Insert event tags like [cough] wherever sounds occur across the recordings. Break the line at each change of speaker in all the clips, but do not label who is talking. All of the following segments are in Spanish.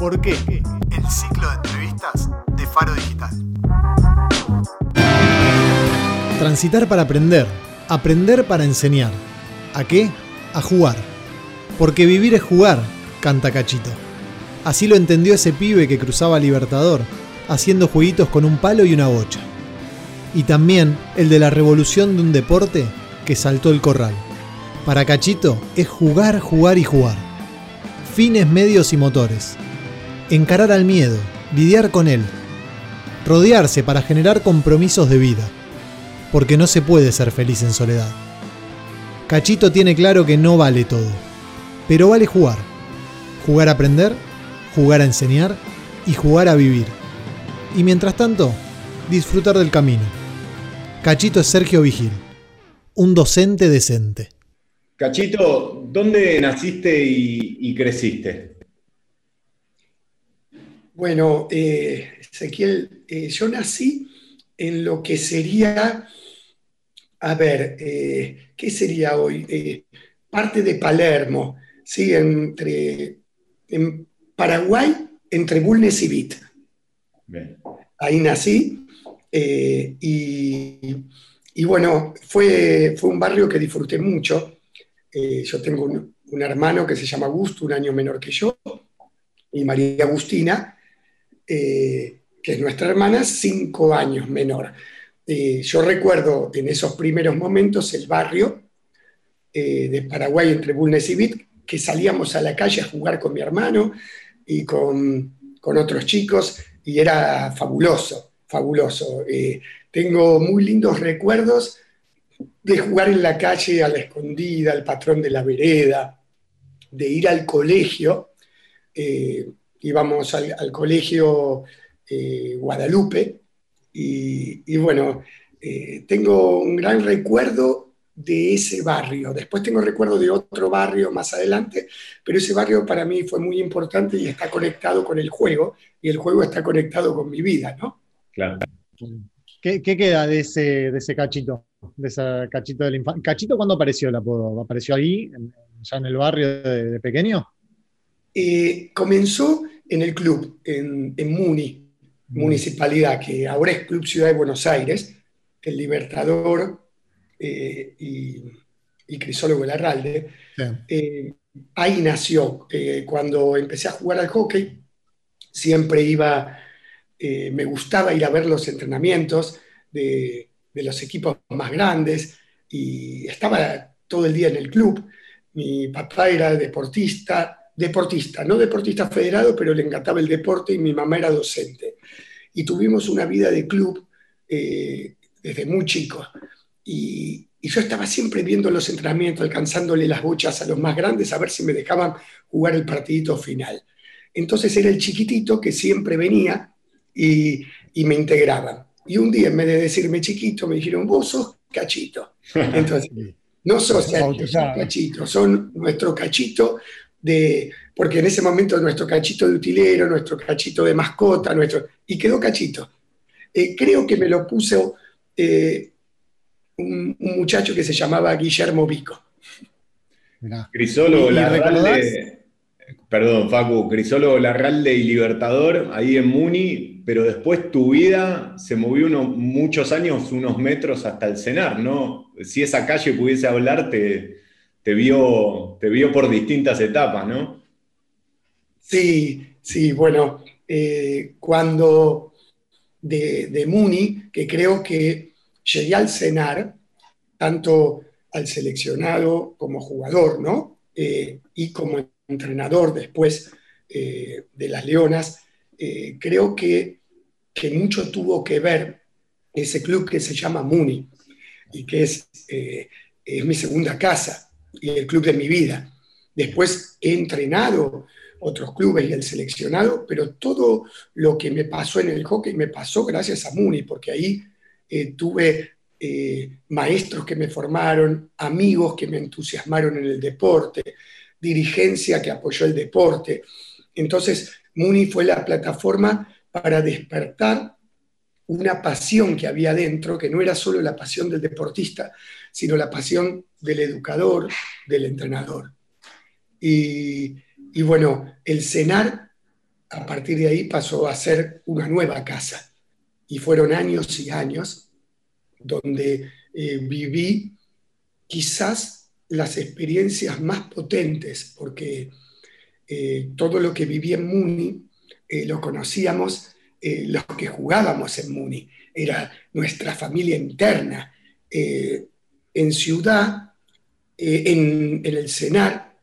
¿Por qué? El ciclo de entrevistas de Faro Digital. Transitar para aprender. Aprender para enseñar. ¿A qué? A jugar. Porque vivir es jugar, canta Cachito. Así lo entendió ese pibe que cruzaba Libertador, haciendo jueguitos con un palo y una bocha. Y también el de la revolución de un deporte que saltó el corral. Para Cachito es jugar, jugar y jugar. Fines, medios y motores. Encarar al miedo, lidiar con él. Rodearse para generar compromisos de vida. Porque no se puede ser feliz en soledad. Cachito tiene claro que no vale todo, pero vale jugar. Jugar a aprender, jugar a enseñar y jugar a vivir. Y mientras tanto, disfrutar del camino. Cachito es Sergio Vigil, un docente decente.
Cachito, ¿dónde naciste y, creciste?
Bueno, eh, Ezequiel, eh, yo nací en lo que sería a ver, eh, ¿qué sería hoy? Eh, parte de Palermo, ¿sí? Entre, en Paraguay, entre Bulnes y Vit. Ahí nací eh, y, bueno, fue, fue un barrio que disfruté mucho. yo tengo un, un, hermano que se llama Augusto, un año menor que yo, y María Agustina, que es nuestra hermana, cinco años menor. Eh, yo recuerdo en esos primeros momentos el barrio eh, de Paraguay entre Bulnes y Vit, que salíamos a la calle a jugar con mi hermano y con, otros chicos, y era fabuloso, fabuloso. Eh, tengo muy lindos recuerdos de jugar en la calle a la escondida, al patrón de la vereda, de ir al colegio. Íbamos al colegio Guadalupe, y, bueno, eh, tengo un gran recuerdo de ese barrio. Después tengo recuerdo de otro barrio más adelante, pero ese barrio para mí fue muy importante y está conectado con el juego, y el juego está conectado con mi vida, ¿no?
Claro. ¿Qué, queda de ese, de ese cachito? De ese cachito de la infancia. ¿Cachito cuándo apareció el apodo? ¿Apareció ahí, ya en el barrio de, pequeño?
Eh, comenzó en el club, en, en Muni, municipalidad, que ahora es Club Ciudad de Buenos Aires, el Libertador eh, y, y, Crisólogo Larralde, eh, ahí nació. Eh, cuando empecé a jugar al hockey, siempre iba, me gustaba ir a ver los entrenamientos de, de los equipos más grandes y estaba todo el día en el club. Mi papá era deportista, deportista, no deportista federado, pero le encantaba el deporte y mi mamá era docente. Y tuvimos una vida de club eh, desde muy chico. Y, yo estaba siempre viendo los entrenamientos, alcanzándole las bochas a los más grandes a ver si me dejaban jugar el partidito final. Entonces era el chiquitito que siempre venía y, y me integraban. Y un día, en vez de decirme chiquito, me dijeron, vos sos cachito. [laughs] Entonces, no sos cachito, son nuestro cachito de, porque en ese momento nuestro cachito de utilero, nuestro cachito de mascota, nuestro, y quedó cachito. Eh, creo que me lo puso eh, un, muchacho que se llamaba Guillermo Vico.
Crisólogo Larralde, perdón Facu, Crisólogo Larralde y Libertador ahí en Muni, pero después tu vida se movió unos, muchos años, unos metros hasta el cenar, ¿no? Si esa calle pudiese hablar, te, vio, te vio por distintas etapas, ¿no?
Sí, sí, bueno, eh, cuando de, Muni, que creo que llegué al cenar, tanto al seleccionado como jugador, ¿no? Eh, y como entrenador después eh, de las Leonas, creo que, que, mucho tuvo que ver ese club que se llama Muni y que es, es mi segunda casa y el club de mi vida. Después he entrenado otros clubes y el seleccionado, pero todo lo que me pasó en el hockey me pasó gracias a Muni, porque ahí eh, tuve eh, maestros que me formaron, amigos que me entusiasmaron en el deporte, dirigencia que apoyó el deporte. Entonces, Muni fue la plataforma para despertar una pasión que había dentro, que no era solo la pasión del deportista, sino la pasión del educador, del entrenador. Y, bueno, el cenar a partir de ahí pasó a ser una nueva casa. Y fueron años y años donde eh, viví quizás las experiencias más potentes, porque eh, todo lo que viví en Muni eh, lo conocíamos los que jugábamos en Muni, era nuestra familia interna. En ciudad, en, en, el CENAR,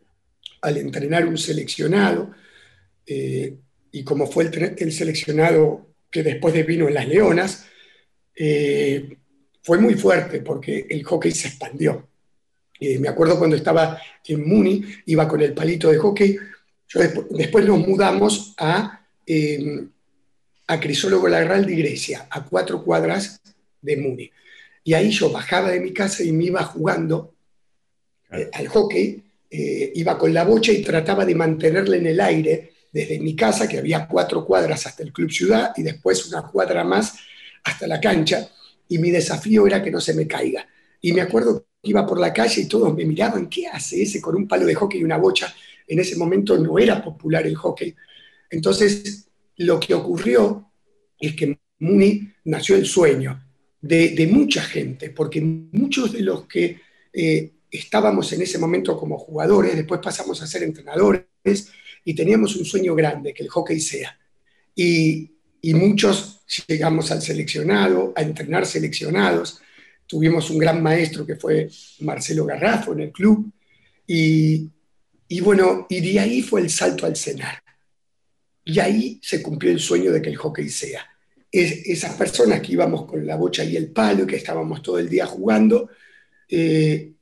al entrenar un seleccionado, y como fue el, seleccionado que después de vino en Las Leonas, eh, fue muy fuerte porque el hockey se expandió. Eh, me acuerdo cuando estaba en Muni, iba con el palito de hockey. después, nos mudamos a, eh, a Crisólogo Lagral de Grecia, a cuatro cuadras de Muni. Y ahí yo bajaba de mi casa y me iba jugando al hockey, iba con la bocha y trataba de mantenerla en el aire desde mi casa, que había cuatro cuadras hasta el Club Ciudad, y después una cuadra más hasta la cancha, y mi desafío era que no se me caiga. Y me acuerdo que iba por la calle y todos me miraban, ¿qué hace ese con un palo de hockey y una bocha? En ese momento no era popular el hockey. Entonces, lo que ocurrió es que Muni nació el sueño de, mucha gente, porque muchos de los que eh, estábamos en ese momento como jugadores, después pasamos a ser entrenadores, y teníamos un sueño grande, que el hockey sea. Y, muchos llegamos al seleccionado, a entrenar seleccionados. Tuvimos un gran maestro que fue Marcelo Garrafo en el club. Y, bueno, y de ahí fue el salto al cenar. Y ahí se cumplió el sueño de que el hockey sea. Es, esas personas que íbamos con la bocha y el palo, que estábamos todo el día jugando, eh,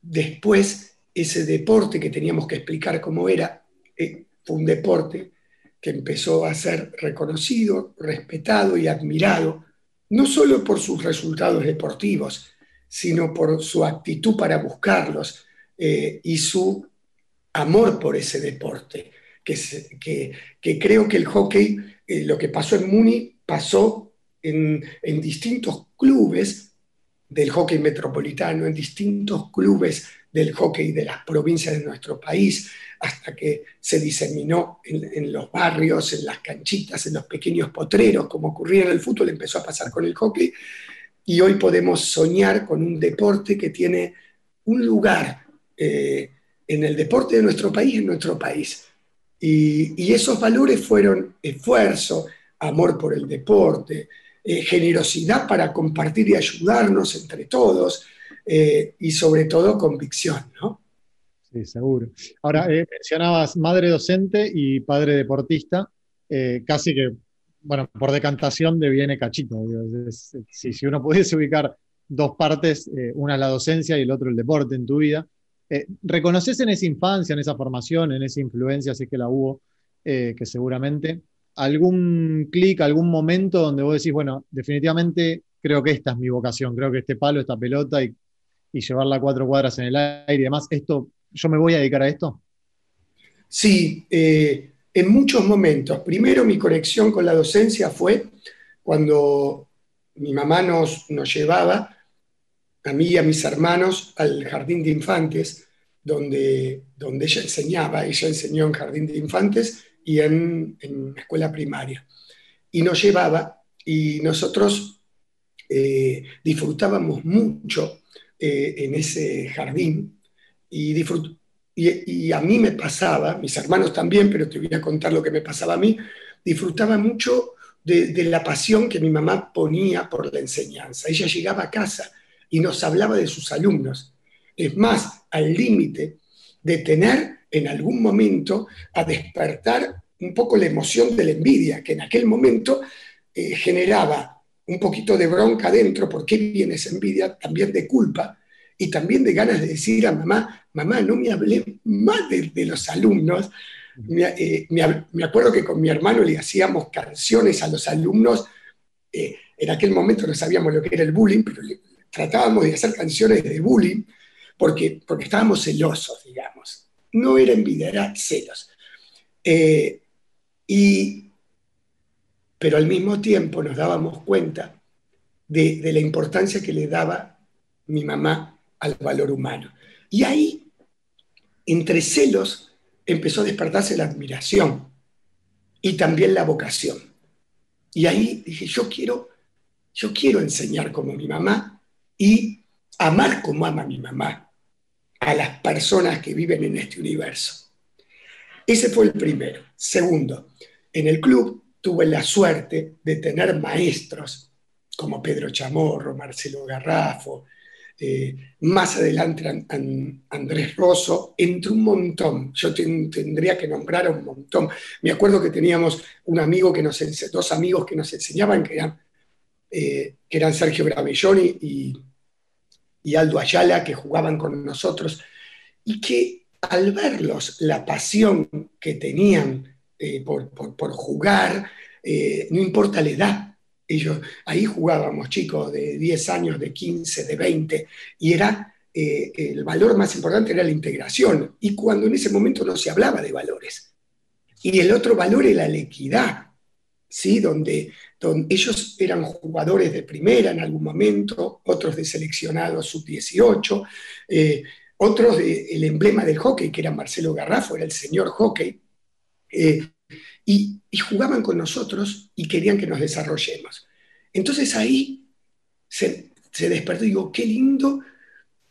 después ese deporte que teníamos que explicar cómo era, eh, fue un deporte que empezó a ser reconocido, respetado y admirado, no solo por sus resultados deportivos, sino por su actitud para buscarlos eh, y su amor por ese deporte, que, que, creo que el hockey, lo que pasó en Muni, pasó en, en distintos clubes del hockey metropolitano, en distintos clubes del hockey de las provincias de nuestro país, hasta que se diseminó en, los barrios, en las canchitas, en los pequeños potreros, como ocurría en el fútbol, empezó a pasar con el hockey, y hoy podemos soñar con un deporte que tiene un lugar eh, en el deporte de nuestro país, en nuestro país. Y, esos valores fueron esfuerzo, amor por el deporte, eh, generosidad para compartir y ayudarnos entre todos, eh, y sobre todo convicción, ¿no?
Sí, seguro. Ahora, eh, mencionabas madre docente y padre deportista, casi que, bueno, por decantación deviene cachito. si, uno pudiese ubicar dos partes, una la docencia y el otro el deporte en tu vida, ¿reconoces en esa infancia, en esa formación, en esa influencia, si que la hubo, que seguramente, algún clic, algún momento donde vos decís, bueno, definitivamente creo que esta es mi vocación, creo que este palo, esta pelota y, y llevarla cuatro cuadras en el aire y demás, esto yo me voy a dedicar a esto?
Sí, eh, en muchos momentos. Primero mi conexión con la docencia fue cuando mi mamá nos, nos llevaba, a mí y a mis hermanos, al jardín de infantes, donde, donde ella enseñaba. Ella enseñó en jardín de infantes y en, en escuela primaria. Y nos llevaba y nosotros eh, disfrutábamos mucho eh, en ese jardín y, y, a mí me pasaba, mis hermanos también, pero te voy a contar lo que me pasaba a mí, disfrutaba mucho de, la pasión que mi mamá ponía por la enseñanza. Ella llegaba a casa y nos hablaba de sus alumnos. Es más, al límite de tener en algún momento a despertar un poco la emoción de la envidia, que en aquel momento eh, generaba un poquito de bronca dentro, ¿por qué viene esa envidia? También de culpa, y también de ganas de decir a mamá, mamá, no me hablé más de, los alumnos. Eh, me, acuerdo que con mi hermano le hacíamos canciones a los alumnos. Eh, en aquel momento no sabíamos lo que era el bullying, pero tratábamos de hacer canciones de bullying porque, porque estábamos celosos, digamos. No era envidia, era celos. Eh, y, pero al mismo tiempo nos dábamos cuenta de, de la importancia que le daba mi mamá al valor humano. Y ahí, entre celos, empezó a despertarse la admiración. y también la vocación. Y ahí dije, yo quiero, yo quiero enseñar como mi mamá y amar como ama mi mamá a las personas que viven en este universo. Ese fue el primero. Segundo, en el club tuve la suerte de tener maestros como Pedro Chamorro, Marcelo Garrafo, eh, más adelante Andrés Rosso, entre un montón. Yo tendría que nombrar a un montón. Me acuerdo que teníamos un amigo que nos dos amigos que nos enseñaban, que eran, eh, que eran Sergio Gravelloni y, y Aldo Ayala, que jugaban con nosotros, y que al verlos la pasión que tenían eh, por, por, jugar, no importa la edad, ellos, ahí jugábamos chicos de 10 años, de 15, de 20, y era eh, el valor más importante era la integración. Y cuando en ese momento no se hablaba de valores. Y el otro valor era la equidad, ¿sí? donde, donde ellos eran jugadores de primera en algún momento, otros de seleccionados sub-18, eh, otros del emblema del hockey, que era Marcelo Garrafo, era el señor hockey. Eh, y, jugaban con nosotros y querían que nos desarrollemos. Entonces ahí se, despertó y digo, qué lindo.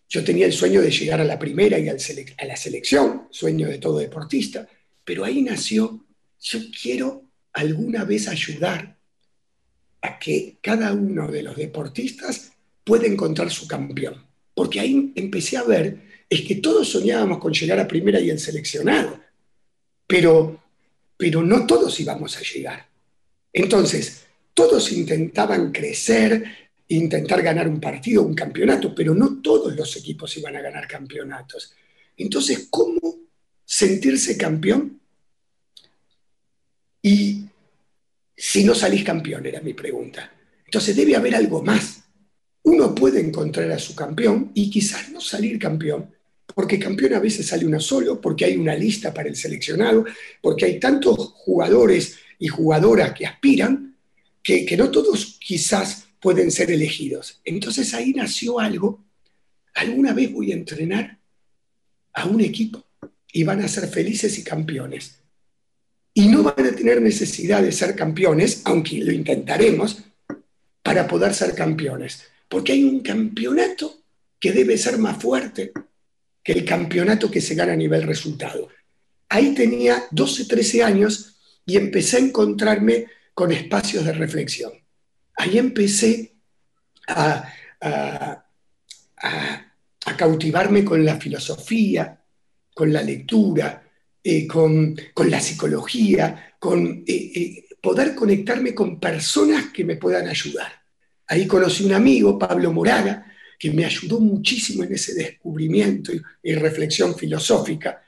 Yo tenía el sueño de llegar a la primera y a la selección, sueño de todo deportista, pero ahí nació, yo quiero alguna vez ayudar a que cada uno de los deportistas pueda encontrar su campeón. Porque ahí empecé a ver, es que todos soñábamos con llegar a primera y el seleccionado, pero pero no todos íbamos a llegar. Entonces, todos intentaban crecer, intentar ganar un partido, un campeonato, pero no todos los equipos iban a ganar campeonatos. Entonces, ¿cómo sentirse campeón? Y si no salís campeón, era mi pregunta. Entonces debe haber algo más. Uno puede encontrar a su campeón y quizás no salir campeón, porque campeón a veces sale uno solo, porque hay una lista para el seleccionado, porque hay tantos jugadores y jugadoras que aspiran, que, no todos quizás pueden ser elegidos. Entonces ahí nació algo. Alguna vez voy a entrenar a un equipo y van a ser felices y campeones. Y no van a tener necesidad de ser campeones, aunque lo intentaremos, para poder ser campeones. Porque hay un campeonato que debe ser más fuerte que el campeonato que se gana a nivel resultado. Ahí tenía 12, 13 años y empecé a encontrarme con espacios de reflexión. Ahí empecé a, cautivarme con la filosofía, con la lectura, eh, con, la psicología, con eh, eh, poder conectarme con personas que me puedan ayudar. Ahí conocí un amigo, Pablo Moraga, que me ayudó muchísimo en ese descubrimiento y, reflexión filosófica,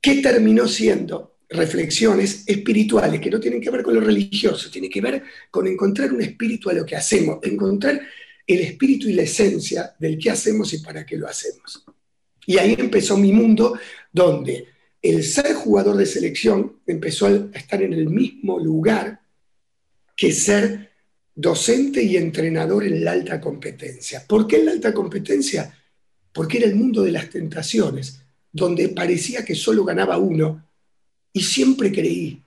que terminó siendo reflexiones espirituales que no tienen que ver con lo religioso, tienen que ver con encontrar un espíritu a lo que hacemos, encontrar el espíritu y la esencia del qué hacemos y para qué lo hacemos. Y ahí empezó mi mundo donde el ser jugador de selección empezó a estar en el mismo lugar que ser docente y entrenador en la alta competencia. ¿Por qué en la alta competencia? Porque era el mundo de las tentaciones, donde parecía que solo ganaba uno, y siempre creí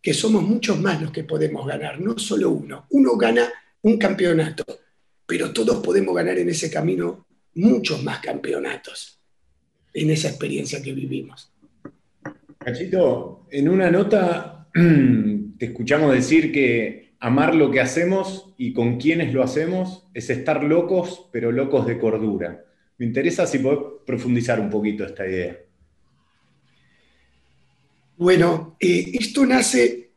que somos muchos más los que podemos ganar, no solo uno. Uno gana un campeonato, pero todos podemos ganar en ese camino muchos más campeonatos, en esa experiencia que vivimos.
Cachito, en una nota [clears throat] te escuchamos decir que amar lo que hacemos y con quienes lo hacemos es estar locos, pero locos de cordura. Me interesa si podés profundizar un poquito esta idea.
Bueno, eh, esto nace,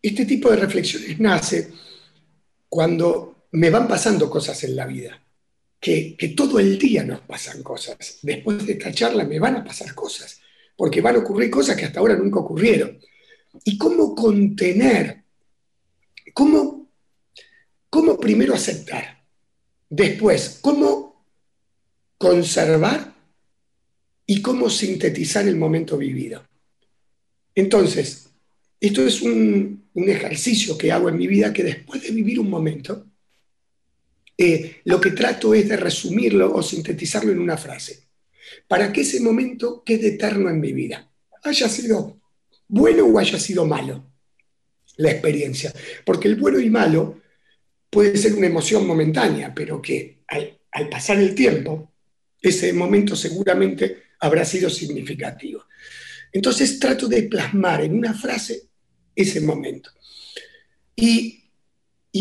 este tipo de reflexiones nace cuando me van pasando cosas en la vida, que, que todo el día nos pasan cosas. Después de esta charla me van a pasar cosas, porque van a ocurrir cosas que hasta ahora nunca ocurrieron. ¿Y cómo contener ¿Cómo, cómo primero aceptar? Después, ¿cómo conservar y cómo sintetizar el momento vivido? Entonces, esto es un, ejercicio que hago en mi vida que después de vivir un momento, eh, lo que trato es de resumirlo o sintetizarlo en una frase, para que ese momento quede eterno en mi vida. Haya sido bueno o haya sido malo la experiencia. Porque el bueno y malo puede ser una emoción momentánea, pero que al, pasar el tiempo, ese momento seguramente habrá sido significativo. Entonces trato de plasmar en una frase ese momento. Y,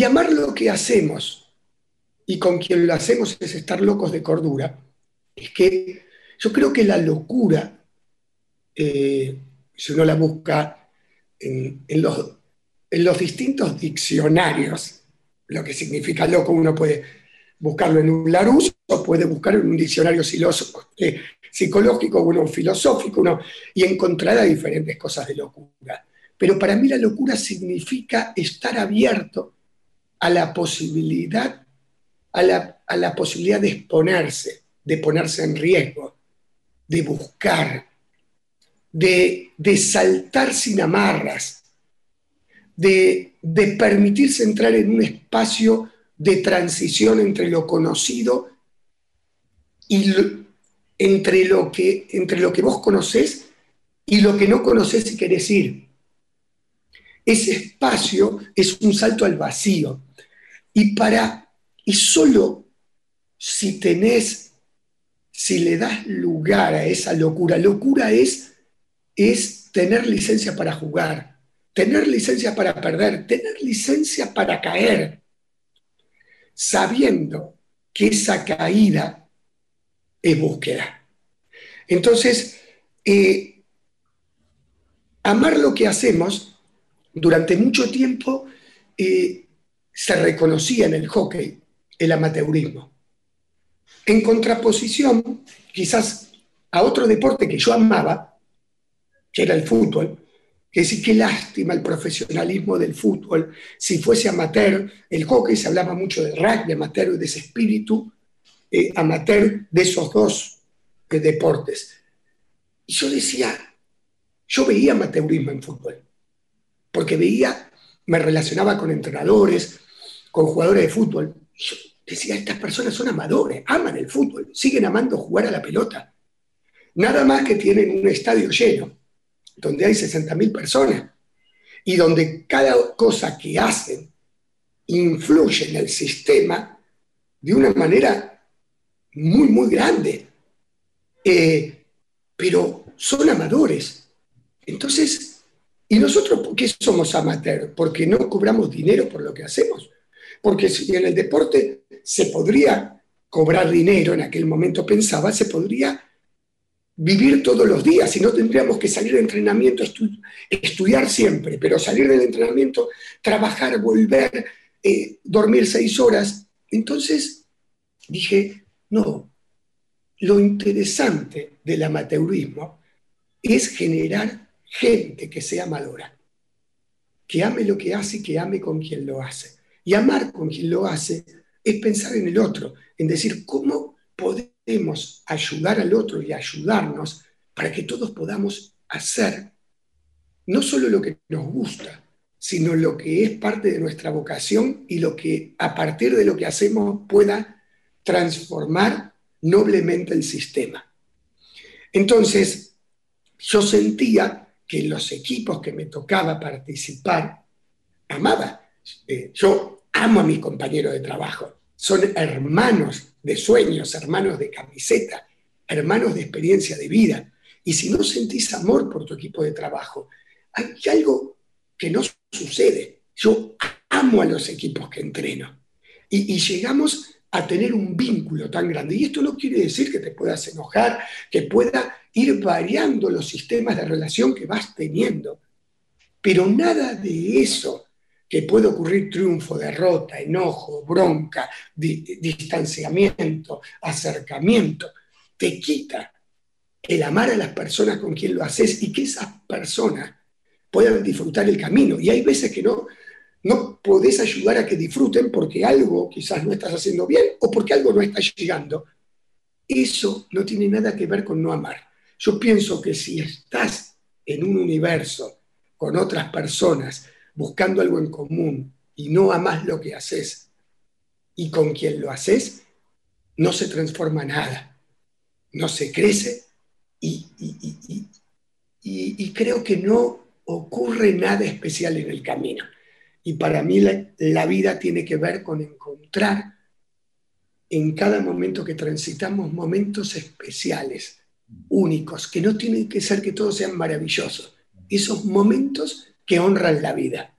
amar lo que hacemos, y con quien lo hacemos es estar locos de cordura, es que yo creo que la locura, eh, si uno la busca en, los, distintos diccionarios, lo que significa loco, uno puede buscarlo en un Larousse o puede buscarlo en un diccionario eh, psicológico, uno filosófico, uno, y encontrará diferentes cosas de locura. Pero para mí la locura significa estar abierto a la posibilidad, a la, posibilidad de exponerse, de ponerse en riesgo, de buscar, de, saltar sin amarras, de, de permitirse entrar en un espacio de transición entre lo conocido y entre, lo que, entre lo que vos conocés y lo que no conocés y querés ir. Ese espacio es un salto al vacío. Y para, y solo si tenés, si le das lugar a esa locura, locura es, es tener licencia para jugar, tener licencia para perder, tener licencia para caer, sabiendo que esa caída es búsqueda. Entonces, eh, amar lo que hacemos durante mucho tiempo eh, se reconocía en el hockey el amateurismo. En contraposición, quizás a otro deporte que yo amaba, que era el fútbol, que sí, qué lástima el profesionalismo del fútbol. Si fuese amateur, el hockey se hablaba mucho de rugby amateur y de ese espíritu eh, amateur de esos dos eh, deportes. Y yo decía, yo veía amateurismo en fútbol porque veía, me relacionaba con entrenadores, con jugadores de fútbol. Decía, estas personas son amadores, aman el fútbol, siguen amando jugar a la pelota. Nada más que tienen un estadio lleno, donde hay 60.000 personas, y donde cada cosa que hacen influye en el sistema de una manera muy, muy grande. Eh, pero son amadores. Entonces, ¿Y nosotros por qué somos amateurs? Porque no cobramos dinero por lo que hacemos. Porque si en el deporte se podría cobrar dinero, en aquel momento pensaba, se podría vivir todos los días y no tendríamos que salir de entrenamiento, estudiar siempre, pero salir del entrenamiento, trabajar, volver, eh, dormir seis horas. Entonces dije, no, lo interesante del amateurismo es generar gente que sea amadora, que ame lo que hace y que ame con quien lo hace. Y amar con quien lo hace es pensar en el otro, en decir cómo podemos ayudar al otro y ayudarnos para que todos podamos hacer no solo lo que nos gusta, sino lo que es parte de nuestra vocación y lo que a partir de lo que hacemos pueda transformar noblemente el sistema. Entonces, yo sentía que los equipos que me tocaba participar, amaba. Eh, yo amo a mis compañeros de trabajo. Son hermanos de sueños, hermanos de camiseta, hermanos de experiencia de vida. Y si no sentís amor por tu equipo de trabajo, hay algo que no sucede. Yo amo a los equipos que entreno. Y, y llegamos a tener un vínculo tan grande. Y esto no quiere decir que te puedas enojar, que pueda ir variando los sistemas de relación que vas teniendo. Pero nada de eso que puede ocurrir triunfo, derrota, enojo, bronca, distanciamiento, acercamiento, te quita el amar a las personas con quien lo haces y que esas personas puedan disfrutar el camino. Y hay veces que no, no podés ayudar a que disfruten porque algo quizás no estás haciendo bien o porque algo no está llegando. Eso no tiene nada que ver con no amar. Yo pienso que si estás en un universo con otras personas buscando algo en común y no amas lo que haces y con quien lo haces, no se transforma nada, no se crece y, y creo que no ocurre nada especial en el camino. Y para mí la, vida tiene que ver con encontrar en cada momento que transitamos momentos especiales, únicos, que no tienen que ser que todos sean maravillosos. Esos momentos que honran la vida.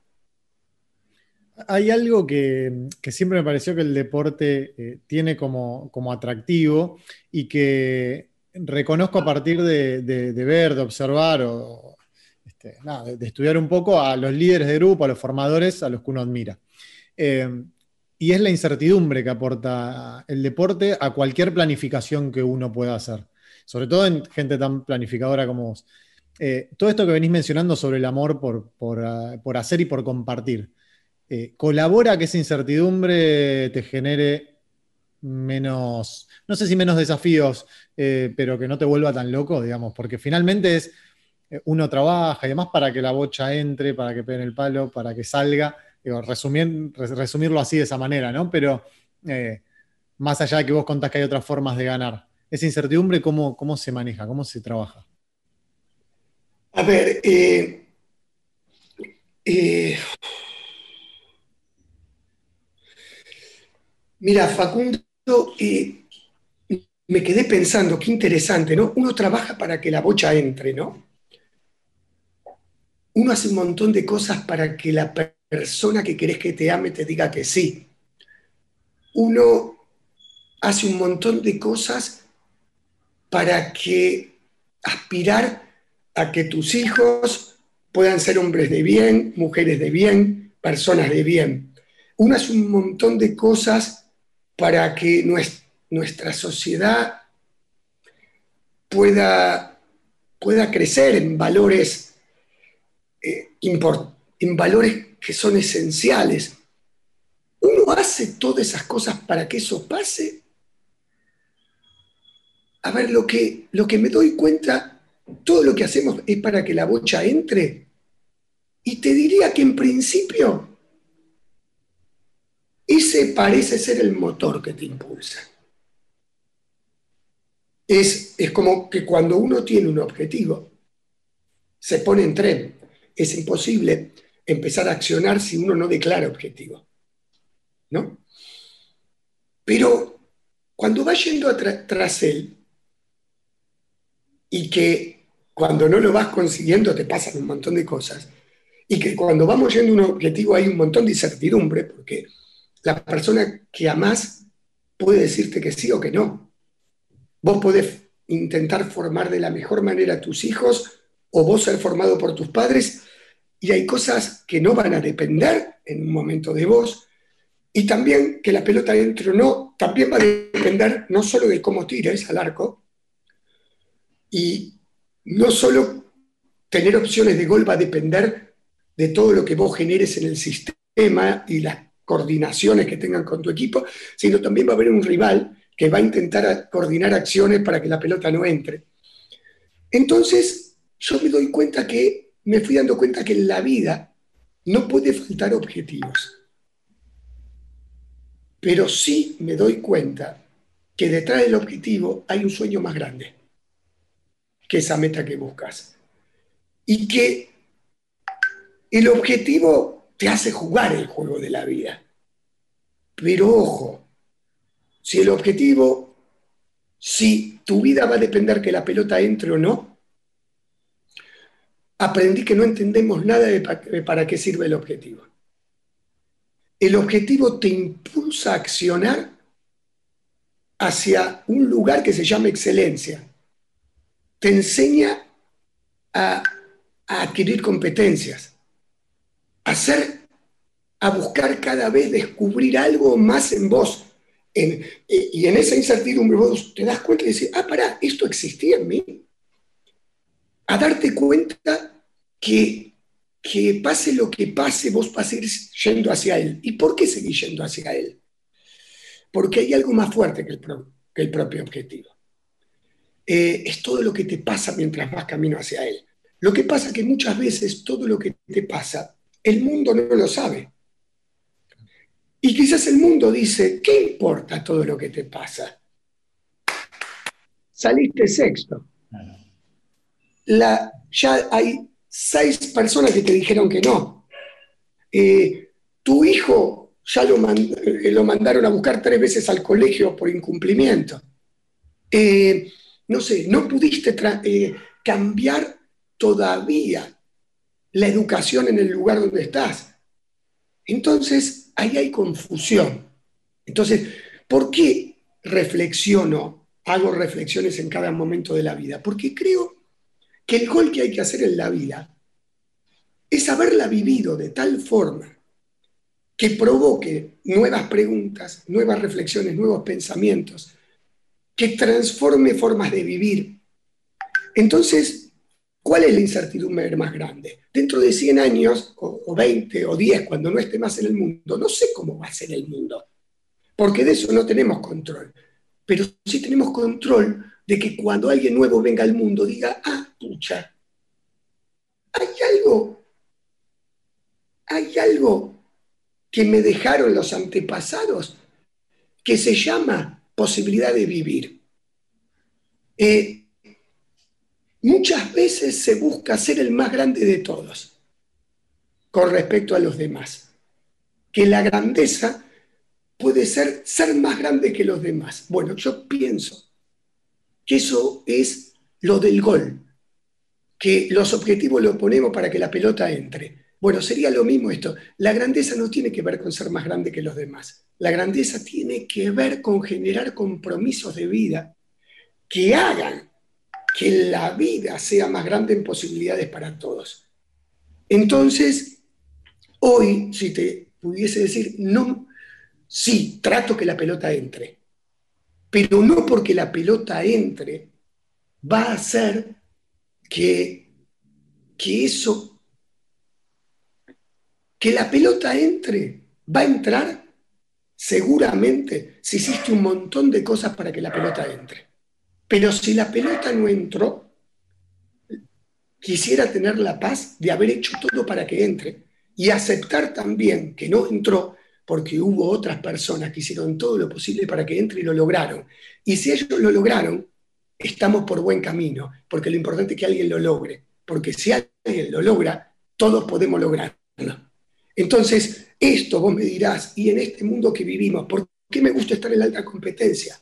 Hay algo que, siempre me pareció que el deporte eh, tiene como, como, atractivo y que reconozco a partir de, ver, de observar o este, de, estudiar un poco a los líderes de grupo, a los formadores, a los que uno admira. Eh, y es la incertidumbre que aporta el deporte a cualquier planificación que uno pueda hacer, sobre todo en gente tan planificadora como vos. Eh, todo esto que venís mencionando sobre el amor por, ah, hacer y por compartir, eh, ¿colabora que esa incertidumbre te genere menos, no sé si menos desafíos, eh, pero que no te vuelva tan loco, digamos, porque finalmente es, uno trabaja y demás para que la bocha entre, para que peguen el palo, para que salga, digo, resumirlo así de esa manera, ¿no? Pero más allá de que vos contás que hay otras formas de ganar, esa incertidumbre, ¿cómo, cómo se maneja? ¿Cómo se trabaja?
A ver, eh, eh, mira, Facundo, eh, me quedé pensando, qué interesante, ¿no? Uno trabaja para que la bocha entre, ¿no? Uno hace un montón de cosas para que la persona que querés que te ame te diga que sí. Uno hace un montón de cosas para que aspirar a que tus hijos puedan ser hombres de bien, mujeres de bien, personas de bien. Uno hace un montón de cosas para que nuestra sociedad pueda, pueda crecer en valores, eh, en valores que son esenciales. Uno hace todas esas cosas para que eso pase. A ver, lo que, lo que me doy cuenta todo lo que hacemos es para que la bocha entre. Y te diría que en principio ese parece ser el motor que te impulsa. Es, es como que cuando uno tiene un objetivo, se pone en tren. Es imposible empezar a accionar si uno no declara objetivo. ¿No? Pero cuando va yendo tras él, y que cuando no lo vas consiguiendo te pasan un montón de cosas, y que cuando vamos yendo a un objetivo hay un montón de incertidumbre, porque la persona que amás puede decirte que sí o que no. Vos podés intentar formar de la mejor manera a tus hijos o vos ser formado por tus padres y hay cosas que no van a depender en un momento de vos y también que la pelota entre o no, también va a depender no solo de cómo tires al arco, y no solo tener opciones de gol va a depender de todo lo que vos generes en el sistema y las coordinaciones que tengan con tu equipo, sino también va a haber un rival que va a intentar coordinar acciones para que la pelota no entre. Entonces, yo me doy cuenta que, me fui dando cuenta que en la vida no puede faltar objetivos. Pero sí me doy cuenta que detrás del objetivo hay un sueño más grande que esa meta que buscas. Y que el objetivo te hace jugar el juego de la vida. Pero ojo, si el objetivo, si tu vida va a depender que la pelota entre o no, aprendí que no entendemos nada de para qué sirve el objetivo. El objetivo te impulsa a accionar hacia un lugar que se llama excelencia te enseña a, adquirir competencias, a a buscar cada vez descubrir algo más en vos. y en esa incertidumbre vos te das cuenta y decís, ah, pará, esto existía en mí. A darte cuenta que, que pase lo que pase, vos vas a ir yendo hacia él. ¿Y por qué seguís yendo hacia él? Porque hay algo más fuerte que el propio objetivo. Eh, es todo lo que te pasa mientras vas camino hacia Él. Lo que pasa es que muchas veces todo lo que te pasa, el mundo no lo sabe. Y quizás el mundo dice, ¿qué importa todo lo que te pasa? Saliste sexto. La, ya hay seis personas que te dijeron que no. Eh, tu hijo ya lo, eh, lo, mandaron a buscar tres veces al colegio por incumplimiento. No sé, no pudiste cambiar todavía la educación en el lugar donde estás. Entonces, ahí hay confusión. Entonces, ¿por qué reflexiono, hago reflexiones en cada momento de la vida? Porque creo que el gol que hay que hacer en la vida es haberla vivido de tal forma que provoque nuevas preguntas, nuevas reflexiones, nuevos pensamientos, que transforme formas de vivir. Entonces, ¿cuál es la incertidumbre más grande? Dentro de 100 años, o, 20, o 10, cuando no esté más en el mundo, no sé cómo va a ser el mundo, porque de eso no tenemos control, pero sí tenemos control de que cuando alguien nuevo venga al mundo diga, ah, pucha, hay algo, hay algo que me dejaron los antepasados que se llama posibilidad de vivir. Eh, muchas veces se busca ser el más grande de todos con respecto a los demás. Que la grandeza puede ser ser más grande que los demás. Bueno, yo pienso que eso es lo del gol, que los objetivos los ponemos para que la pelota entre. Bueno, sería lo mismo esto. La grandeza no tiene que ver con ser más grande que los demás. La grandeza tiene que ver con generar compromisos de vida que hagan que la vida sea más grande en posibilidades para todos. Entonces, hoy, si te pudiese decir, no, sí, trato que la pelota entre, pero no porque la pelota entre va a hacer que, que eso, que la pelota entre, va a entrar seguramente si hiciste un montón de cosas para que la pelota entre. Pero si la pelota no entró, quisiera tener la paz de haber hecho todo para que entre y aceptar también que no entró porque hubo otras personas que hicieron todo lo posible para que entre y lo lograron. Y si ellos lo lograron, estamos por buen camino, porque lo importante es que alguien lo logre, porque si alguien lo logra, todos podemos lograrlo. Entonces, esto vos me dirás, y en este mundo que vivimos, ¿por qué me gusta estar en la alta competencia?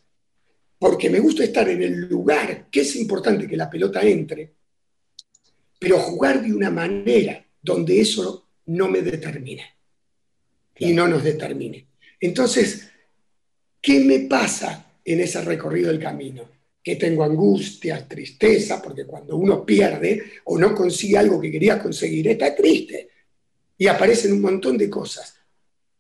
Porque me gusta estar en el lugar que es importante que la pelota entre, pero jugar de una manera donde eso no me determine y no nos determine. Entonces, ¿qué me pasa en ese recorrido del camino? Que tengo angustia, tristeza, porque cuando uno pierde o no consigue algo que quería conseguir, está triste. Y aparecen un montón de cosas,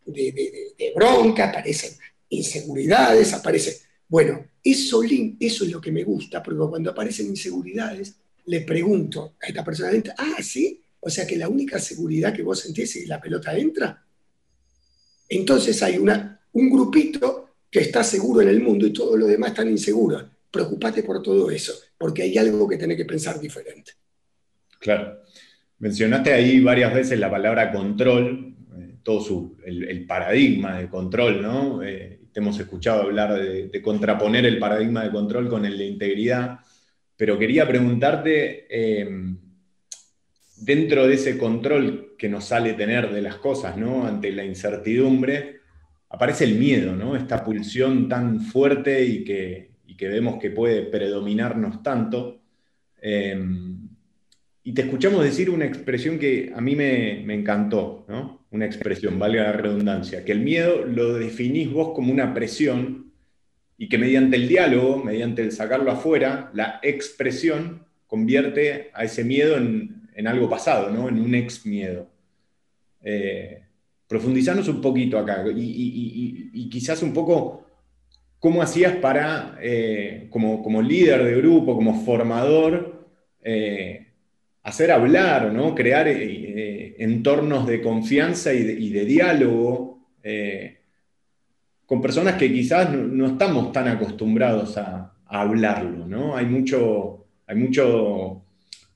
de, bronca, aparecen inseguridades, aparecen... Bueno, eso, eso es lo que me gusta, porque cuando aparecen inseguridades, le pregunto a esta persona, ah, sí, o sea que la única seguridad que vos sentís es que la pelota entra. Entonces hay una, un grupito que está seguro en el mundo y todos los demás están inseguros. Preocupate por todo eso, porque hay algo que tenés que pensar diferente.
Claro. Mencionaste ahí varias veces la palabra control, eh, todo el, paradigma de control, ¿no? Eh, te hemos escuchado hablar de, contraponer el paradigma de control con el de integridad, pero quería preguntarte, eh, dentro de ese control que nos sale tener de las cosas, ¿no? Ante la incertidumbre, aparece el miedo, ¿no? Esta pulsión tan fuerte y que, que vemos que puede predominarnos tanto. Em, y te escuchamos decir una expresión que a mí me, encantó, ¿no? Una expresión, valga la redundancia, que el miedo lo definís vos como una presión y que mediante el diálogo, mediante el sacarlo afuera, la expresión convierte a ese miedo en, en algo pasado, ¿no? en un ex miedo. Eh, un poquito acá y, quizás un poco cómo hacías para, eh, como, líder de grupo, como formador, eh, hacer hablar, ¿no? crear entornos de confianza y de, diálogo con personas que quizás no, estamos tan acostumbrados a, a hablarlo. ¿no? Hay mucho, hay mucho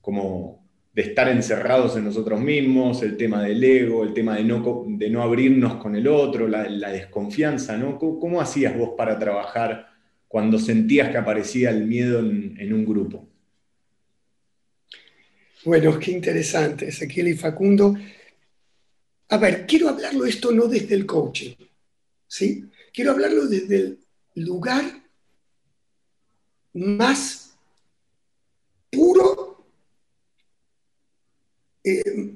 como de estar encerrados en nosotros mismos, el tema del ego, el tema de no, de no abrirnos con el otro, la, desconfianza, ¿no? ¿Cómo, hacías vos para trabajar cuando sentías que aparecía el miedo en, un grupo?
Bueno, qué interesante, Ezequiel y Facundo. A ver, quiero hablarlo esto no desde el coaching, ¿sí? Quiero hablarlo desde el lugar más puro. Eh,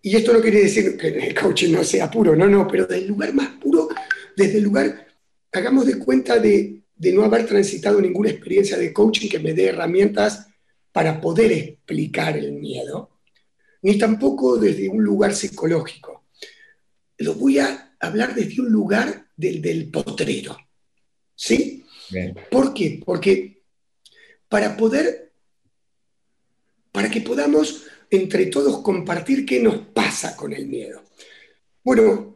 y esto no quiere decir que el coaching no sea puro, no, no, pero del lugar más puro, desde el lugar, hagamos de cuenta de, de no haber transitado ninguna experiencia de coaching que me dé herramientas para poder explicar el miedo, ni tampoco desde un lugar psicológico. Lo voy a hablar desde un lugar del, del potrero. ¿Sí? ¿Por qué? Porque para poder, para que podamos entre todos compartir qué nos pasa con el miedo. Bueno,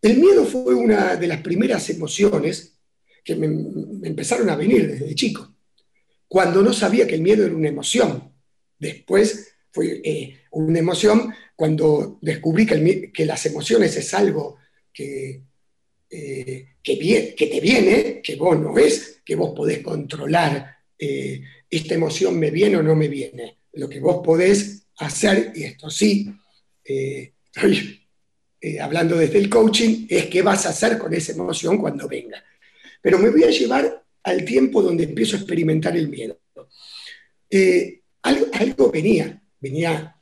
el miedo fue una de las primeras emociones que me, me empezaron a venir desde chico cuando no sabía que el miedo era una emoción. Después fue eh, una emoción cuando descubrí que, las emociones es algo que, eh, que, te viene, que vos no es, que vos podés controlar eh, esta emoción me viene o no me viene. Lo que vos podés hacer, y esto sí, estoy hablando desde el coaching, es qué vas a hacer con esa emoción cuando venga. Pero me voy a llevar al tiempo donde empiezo a experimentar el miedo. Eh, algo, venía, venía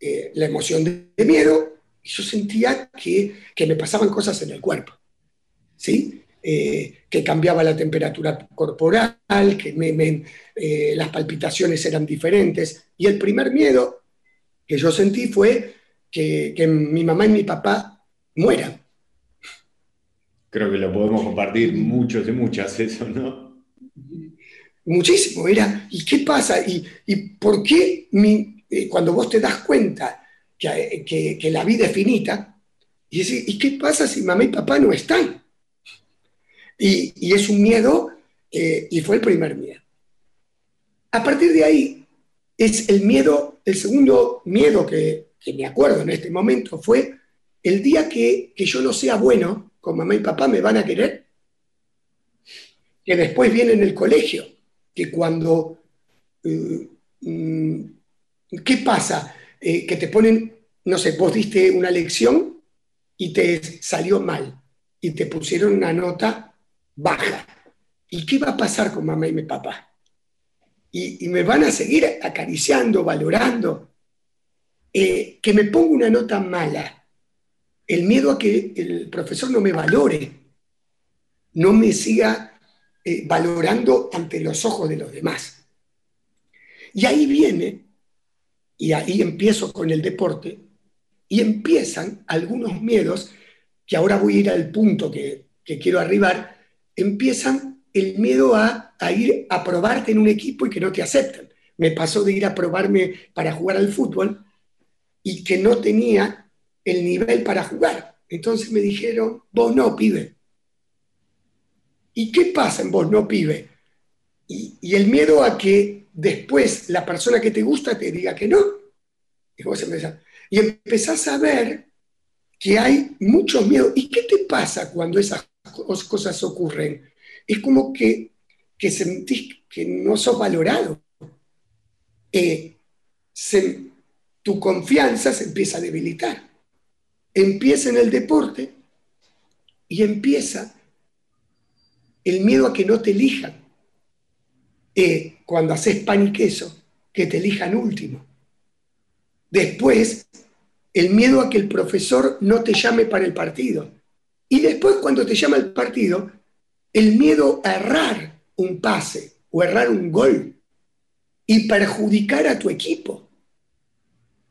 eh, la emoción de, miedo y yo sentía que, me pasaban cosas en el cuerpo, ¿sí? Eh, que cambiaba la temperatura corporal, que las palpitaciones eran diferentes. Y el primer miedo que yo sentí fue que, que mi mamá y mi papá mueran.
Creo que lo podemos compartir muchos y muchas, eso, ¿no?
Muchísimo, era, ¿y qué pasa? ¿Y, por qué eh, cuando vos te das cuenta que, la vida es finita, y, ¿y qué pasa si mamá y papá no están? Y, es un miedo, eh, y fue el primer miedo. A partir de ahí, es el miedo, el segundo miedo que, me acuerdo en este momento fue el día que, que yo no sea bueno con mamá y papá me van a querer, que después viene en el colegio, que cuando, eh, mm, ¿qué pasa? Eh, que te ponen, no sé, vos diste una lección y te salió mal y te pusieron una nota baja. ¿Y qué va a pasar con mamá y mi papá? Y, me van a seguir acariciando, valorando. Eh, que me ponga una nota mala el miedo a que el profesor no me valore, no me siga eh, valorando ante los ojos de los demás. Y ahí viene, y ahí empiezo con el deporte, y empiezan algunos miedos, que ahora voy a ir al punto que, quiero arribar, empiezan el miedo a, a, ir a probarte en un equipo y que no te acepten. Me pasó de ir a probarme para jugar al fútbol y que no tenía el nivel para jugar. Entonces me dijeron, vos no, pibe. ¿Y qué pasa en vos no, pibe? Y, el miedo a que después la persona que te gusta te diga que no. Y empezás a ver que hay muchos miedos. ¿Y qué te pasa cuando esas cosas ocurren? Es como que, que sentís que no sos valorado. Eh, tu confianza se empieza a debilitar empieza en el deporte y empieza el miedo a que no te elijan. Eh, cuando haces pan y queso, que te elijan último. Después, el miedo a que el profesor no te llame para el partido. Y después, cuando te llama el partido, el miedo a errar un pase o errar un gol y perjudicar a tu equipo.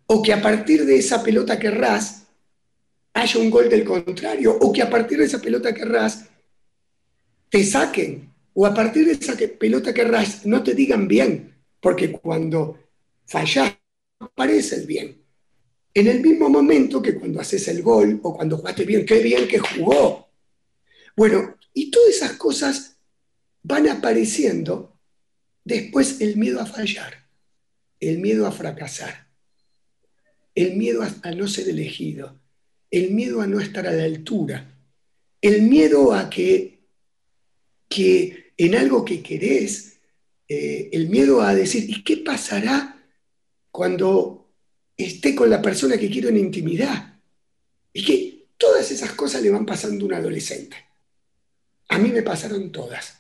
O que a partir de esa pelota que errás, haya un gol del contrario, o que a partir de esa pelota que ras te saquen, o a partir de esa pelota que ras no te digan bien, porque cuando fallas aparece el bien. En el mismo momento que cuando haces el gol o cuando jugaste bien, qué bien que jugó. Bueno, y todas esas cosas van apareciendo después el miedo a fallar, el miedo a fracasar, el miedo a no ser elegido, el miedo a no estar a la altura, el miedo a que, que en algo que querés, eh, el miedo a decir, ¿y qué pasará cuando esté con la persona que quiero en intimidad. Y que todas esas cosas le van pasando a un adolescente. A mí me pasaron todas.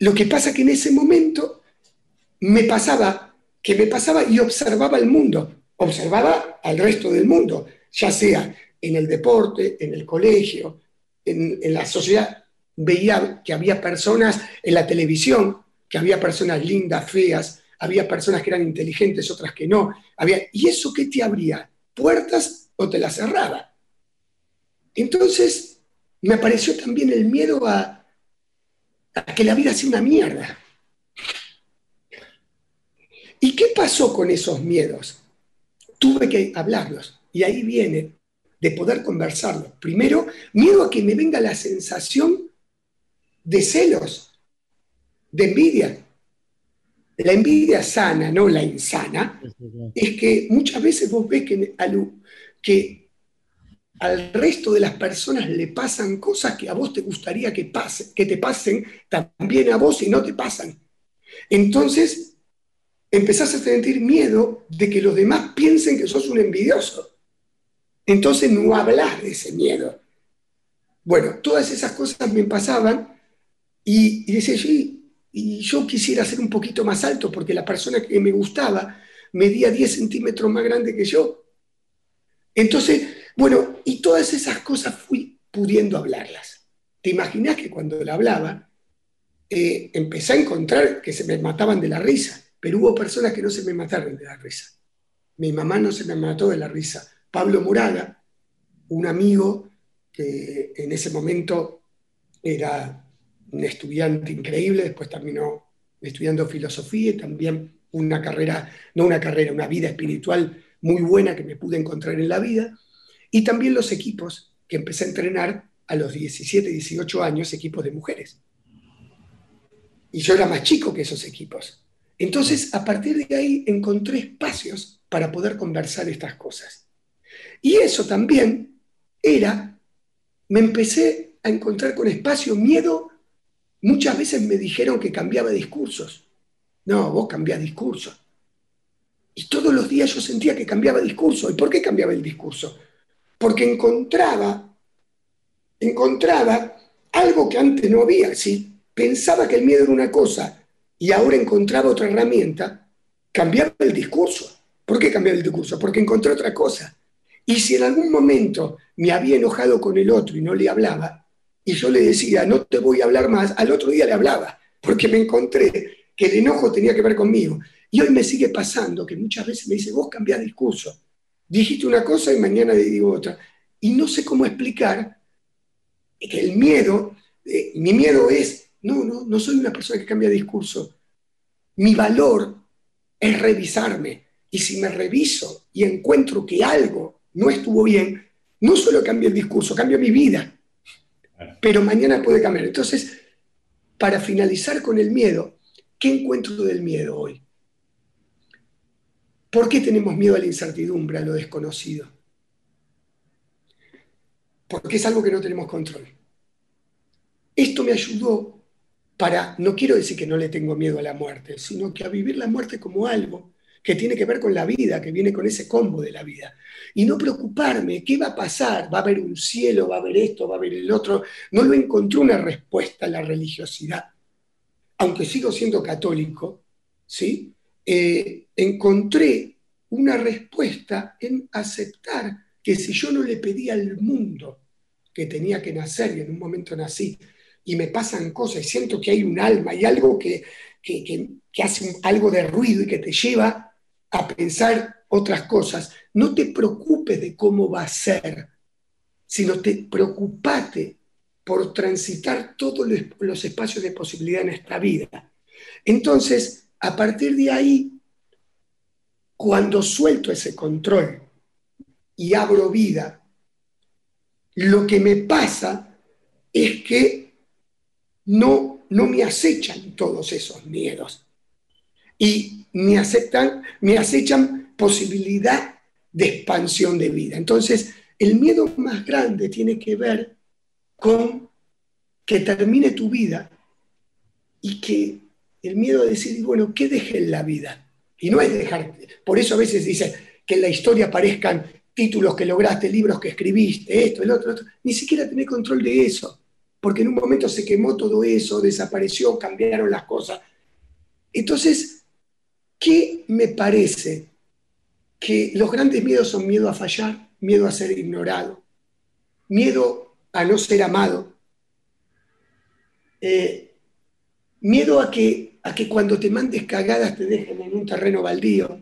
Lo que pasa que en ese momento me pasaba, que me pasaba y observaba el mundo, observaba al resto del mundo, ya sea en el deporte, en el colegio, en, la sociedad. Veía que había personas en la televisión, que había personas lindas, feas, había personas que eran inteligentes, otras que no. Había, ¿Y eso qué te abría? ¿Puertas o te las cerraba? Entonces, me apareció también el miedo a, que la vida sea una mierda. ¿Y qué pasó con esos miedos? Tuve que hablarlos. Y ahí viene de poder conversarlos. Primero, miedo a que me venga la sensación de celos, de envidia. La envidia sana, no la insana, es que muchas veces vos ves que, que al resto de las personas le pasan cosas que a vos te gustaría que, pase, que te pasen también a vos y no te pasan. Entonces, empezás a sentir miedo de que los demás piensen que sos un envidioso. Entonces no hablas de ese miedo. Bueno, todas esas cosas me pasaban y, decía, y yo quisiera ser un poquito más alto porque la persona que me gustaba medía 10 centímetros más grande que yo. Entonces, bueno, y todas esas cosas fui pudiendo hablarlas. ¿Te imaginas que cuando la hablaba, eh, empecé a encontrar que se me mataban de la risa, pero hubo personas que no se me mataron de la risa. Mi mamá no se me mató de la risa. Pablo Muraga, un amigo que en ese momento era un estudiante increíble, después terminó estudiando filosofía y también una carrera, no una carrera, una vida espiritual muy buena que me pude encontrar en la vida. Y también los equipos que empecé a entrenar a los 17, 18 años, equipos de mujeres. Y yo era más chico que esos equipos. Entonces, a partir de ahí encontré espacios para poder conversar estas cosas. Y eso también era, me empecé a encontrar con espacio miedo Muchas veces me dijeron que cambiaba discursos. No, vos cambiás discurso. Y todos los días yo sentía que cambiaba discurso. ¿Y por qué cambiaba el discurso? Porque encontraba, encontraba algo que antes no había. Si pensaba que el miedo era una cosa y ahora encontraba otra herramienta, cambiaba el discurso. ¿Por qué cambiaba el discurso? Porque encontré otra cosa. Y si en algún momento me había enojado con el otro y no le hablaba, y yo le decía, no te voy a hablar más, al otro día le hablaba, porque me encontré que el enojo tenía que ver conmigo. Y hoy me sigue pasando que muchas veces me dice, vos cambiás discurso. Dijiste una cosa y mañana digo otra. Y no sé cómo explicar que el miedo, eh, mi miedo es, no, no, no soy una persona que cambia discurso. Mi valor es revisarme. Y si me reviso y encuentro que algo no estuvo bien, no solo cambio el discurso, cambio mi vida pero mañana puede cambiar. Entonces, para finalizar con el miedo, ¿qué encuentro del miedo hoy? ¿Por qué tenemos miedo a la incertidumbre, a lo desconocido? Porque es algo que no tenemos control. Esto me ayudó para, no quiero decir que no le tengo miedo a la muerte, sino que a vivir la muerte como algo que tiene que ver con la vida, que viene con ese combo de la vida y no preocuparme, ¿qué va a pasar? ¿Va a haber un cielo? ¿Va a haber esto? ¿Va a haber el otro? No lo encontré una respuesta a la religiosidad. Aunque sigo siendo católico, ¿sí? Eh, encontré una respuesta en aceptar que si yo no le pedí al mundo que tenía que nacer y en un momento nací y me pasan cosas y siento que hay un alma y algo que, que, que hace algo de ruido y que te lleva a pensar otras cosas, no te preocupes de cómo va a ser, sino te preocupate por transitar todos los espacios de posibilidad en esta vida. Entonces, a partir de ahí, cuando suelto ese control y abro vida, lo que me pasa es que no, no me acechan todos esos miedos y me, aceptan, me acechan posibilidad de expansión de vida. Entonces, el miedo más grande tiene que ver con que termine tu vida y que el miedo a decir, bueno, ¿qué dejé en la vida? Y no es dejar, por eso a veces dice que en la historia aparezcan títulos que lograste, libros que escribiste, esto, el otro, otro. Ni siquiera tener control de eso, porque en un momento se quemó todo eso, desapareció, cambiaron las cosas. Entonces, ¿qué me parece? Que los grandes miedos son miedo a fallar, miedo a ser ignorado, miedo a no ser amado, eh, miedo a que, a que cuando te mandes cagadas te dejen en un terreno baldío,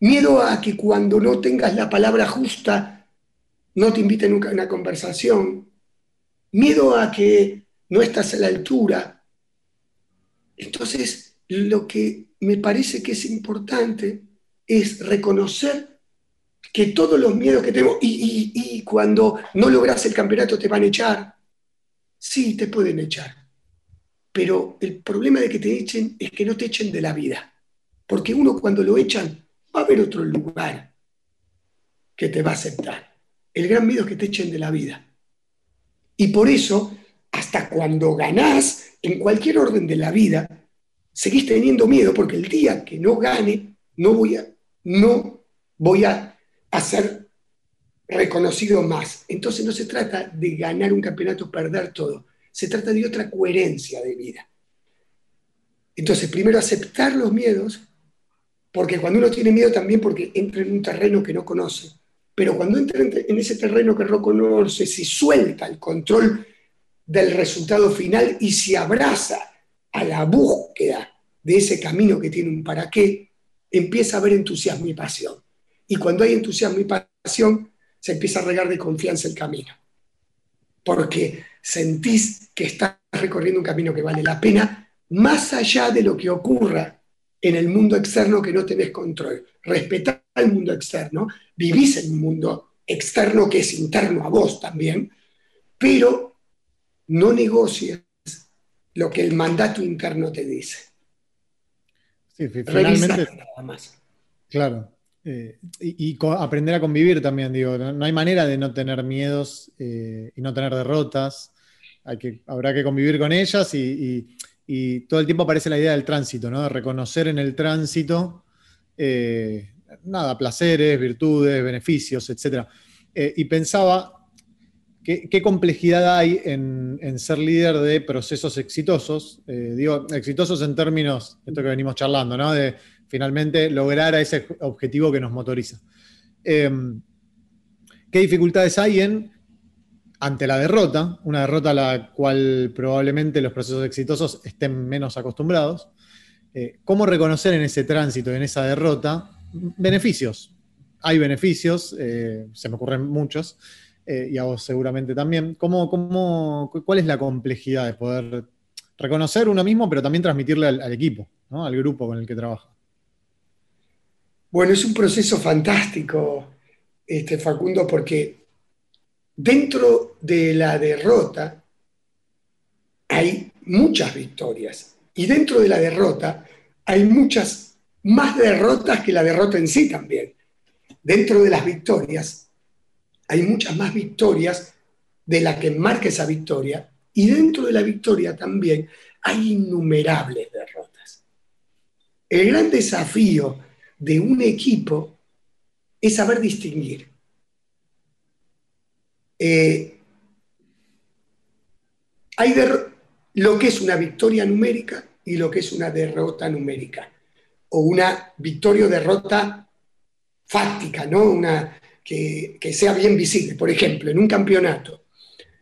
miedo a que cuando no tengas la palabra justa no te inviten nunca a una conversación, miedo a que no estás a la altura. Entonces, lo que me parece que es importante es reconocer que todos los miedos que tenemos, y, y cuando no logras el campeonato te van a echar, sí, te pueden echar. Pero el problema de que te echen es que no te echen de la vida. Porque uno cuando lo echan va a haber otro lugar que te va a aceptar. El gran miedo es que te echen de la vida. Y por eso, hasta cuando ganás en cualquier orden de la vida, seguís teniendo miedo porque el día que no gane, no voy a, no voy a, a ser reconocido más. Entonces no se trata de ganar un campeonato, perder todo. Se trata de otra coherencia de vida. Entonces, primero aceptar los miedos, porque cuando uno tiene miedo también porque entra en un terreno que no conoce. Pero cuando entra en ese terreno que no conoce, si suelta el control del resultado final y se abraza a la búsqueda de ese camino que tiene un para qué, empieza a haber entusiasmo y pasión. Y cuando hay entusiasmo y pasión, se empieza a regar de confianza el camino. Porque sentís que estás recorriendo un camino que vale la pena, más allá de lo que ocurra en el mundo externo que no tenés control. Respetá el mundo externo, vivís en un mundo externo que es interno a vos también, pero no negocies lo que el mandato interno te dice.
Sí, finalmente, nada más. Claro, eh, y, aprender a convivir también, digo, no, hay manera de no tener miedos eh, y no tener derrotas. Hay que, habrá que convivir con ellas y, todo el tiempo aparece la idea del tránsito, ¿no? De reconocer en el tránsito, eh, nada, placeres, virtudes, beneficios, etc. y pensaba, ¿qué, complejidad hay en, ser líder de procesos exitosos? digo, exitosos en términos, esto que venimos charlando. De, finalmente lograr a ese objetivo que nos motoriza. Em, ¿Qué dificultades hay en, ante la derrota, una derrota a la cual probablemente los procesos exitosos estén menos acostumbrados? Eh, ¿Cómo reconocer en ese tránsito, en esa derrota, beneficios? Hay beneficios, eh, se me ocurren muchos, eh, y a vos seguramente también. ¿Cómo, cómo, ¿Cuál es la complejidad de poder reconocer uno mismo, pero también transmitirle al, equipo, al grupo con el que trabaja?
Bueno, es un proceso fantástico, este, Facundo, porque dentro de la derrota hay muchas victorias y dentro de la derrota hay muchas más derrotas que la derrota en sí también. Dentro de las victorias hay muchas más victorias de la que marca esa victoria y dentro de la victoria también hay innumerables derrotas. El gran desafío de un equipo es saber distinguir. Eh, hay lo que es una victoria numérica y lo que es una derrota numérica, o una victoria o derrota fáctica, ¿no? Una, que, sea bien visible. Por ejemplo, en un campeonato,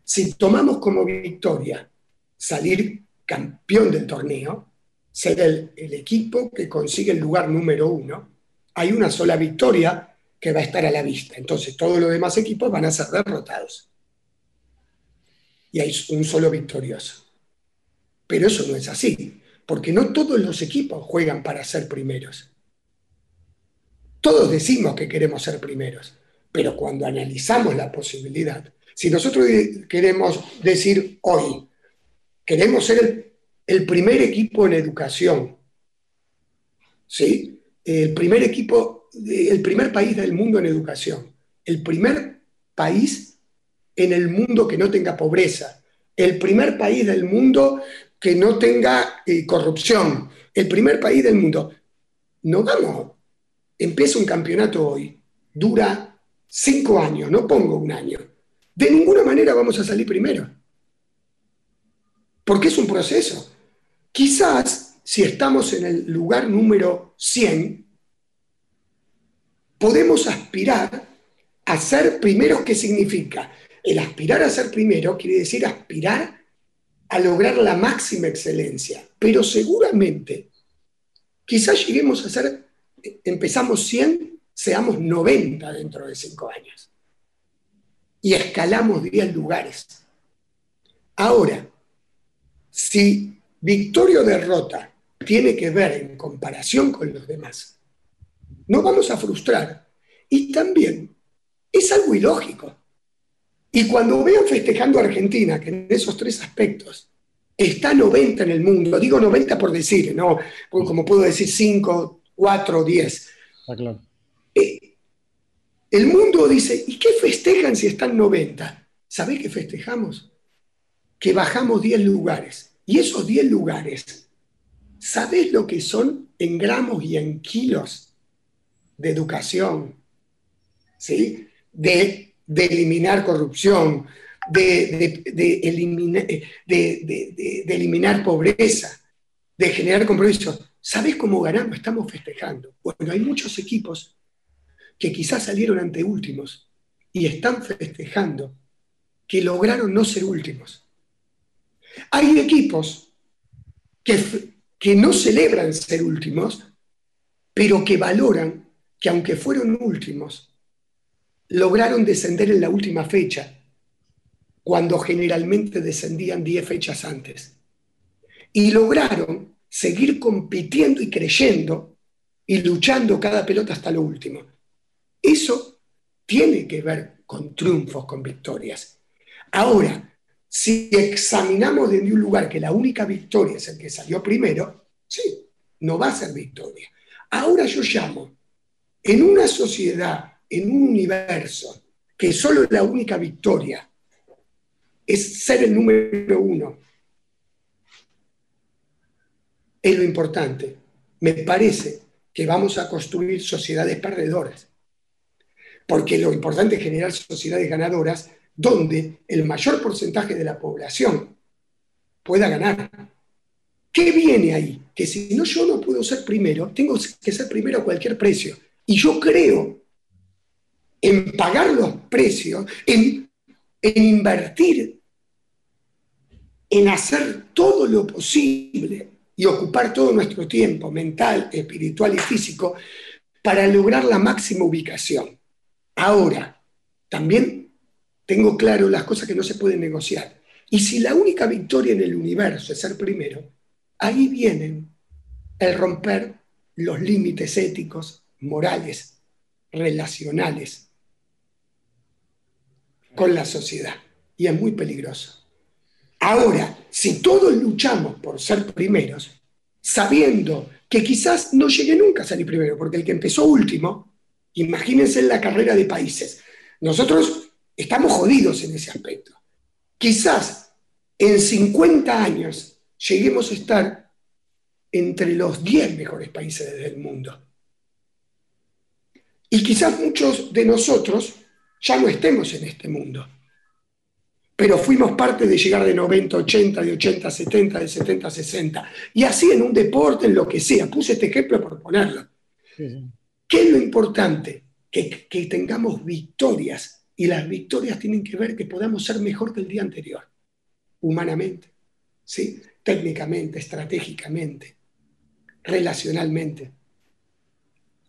si tomamos como victoria salir campeón del torneo, ser el, equipo que consigue el lugar número uno, hay una sola victoria que va a estar a la vista. Entonces todos los demás equipos van a ser derrotados. Y hay un solo victorioso. Pero eso no es así, porque no todos los equipos juegan para ser primeros. Todos decimos que queremos ser primeros, pero cuando analizamos la posibilidad, si nosotros queremos decir hoy, queremos ser el primer equipo en educación. ¿Sí? El primer equipo, el primer país del mundo en educación. El primer país en el mundo que no tenga pobreza. El primer país del mundo que no tenga eh, corrupción. El primer país del mundo. no vamos, empieza un campeonato hoy, dura cinco años, no pongo un año. De ninguna manera vamos a salir primero. Porque es un proceso. Quizás si estamos en el lugar número 100, podemos aspirar a ser primeros. ¿Qué significa? El aspirar a ser primero quiere decir aspirar a lograr la máxima excelencia. Pero seguramente, quizás lleguemos a ser, empezamos 100, seamos 90 dentro de 5 años. Y escalamos 10 lugares. Ahora, si victoria o derrota tiene que ver en comparación con los demás, no vamos a frustrar. Y también es algo ilógico. Y cuando veo festejando a Argentina, que en esos tres aspectos está 90 en el mundo, digo 90 por decir, ¿no? como puedo decir 5, 4, 10. claro. El mundo dice, ¿y qué festejan si están 90? ¿Sabéis qué festejamos? Que bajamos 10 lugares. Y esos 10 lugares, ¿sabéis lo que son en gramos y en kilos de educación? ¿Sí? De eliminar corrupción, de, eliminar, eliminar pobreza, de generar compromiso. ¿Sabes cómo ganamos? Estamos festejando. Bueno, hay muchos equipos que quizás salieron ante últimos y están festejando que lograron no ser últimos. Hay equipos que, que no celebran ser últimos, pero que valoran que aunque fueron últimos, lograron descender en la última fecha, cuando generalmente descendían 10 fechas antes. Y lograron seguir compitiendo y creyendo y luchando cada pelota hasta lo último. Eso tiene que ver con triunfos, con victorias. Ahora, si examinamos desde un lugar que la única victoria es el que salió primero, sí, no va a ser victoria. Ahora yo llamo, en una sociedad en un universo que solo la única victoria es ser el número uno, es lo importante. Me parece que vamos a construir sociedades perdedoras, porque lo importante es generar sociedades ganadoras donde el mayor porcentaje de la población pueda ganar. ¿Qué viene ahí? Que si no yo no puedo ser primero, tengo que ser primero a cualquier precio. Y yo creo en pagar los precios, en, invertir, en hacer todo lo posible y ocupar todo nuestro tiempo mental, espiritual y físico para lograr la máxima ubicación. Ahora, también tengo claro las cosas que no se pueden negociar. Y si la única victoria en el universo es ser primero, ahí vienen el romper los límites éticos, morales, relacionales con la sociedad. Y es muy peligroso. Ahora, si todos luchamos por ser primeros, sabiendo que quizás no llegue nunca a salir primero, porque el que empezó último, imagínense en la carrera de países, nosotros estamos jodidos en ese aspecto. Quizás en 50 años lleguemos a estar entre los 10 mejores países del mundo. Y quizás muchos de nosotros ya no estemos en este mundo. Pero fuimos parte de llegar de 90 80, de 80 a 70, de 70 a 60. Y así en un deporte, en lo que sea. Puse este ejemplo por ponerlo. ¿Qué es lo importante? Que, tengamos victorias. Y las victorias tienen que ver que podamos ser mejor que el día anterior. Humanamente. ¿sí? Técnicamente, estratégicamente, relacionalmente.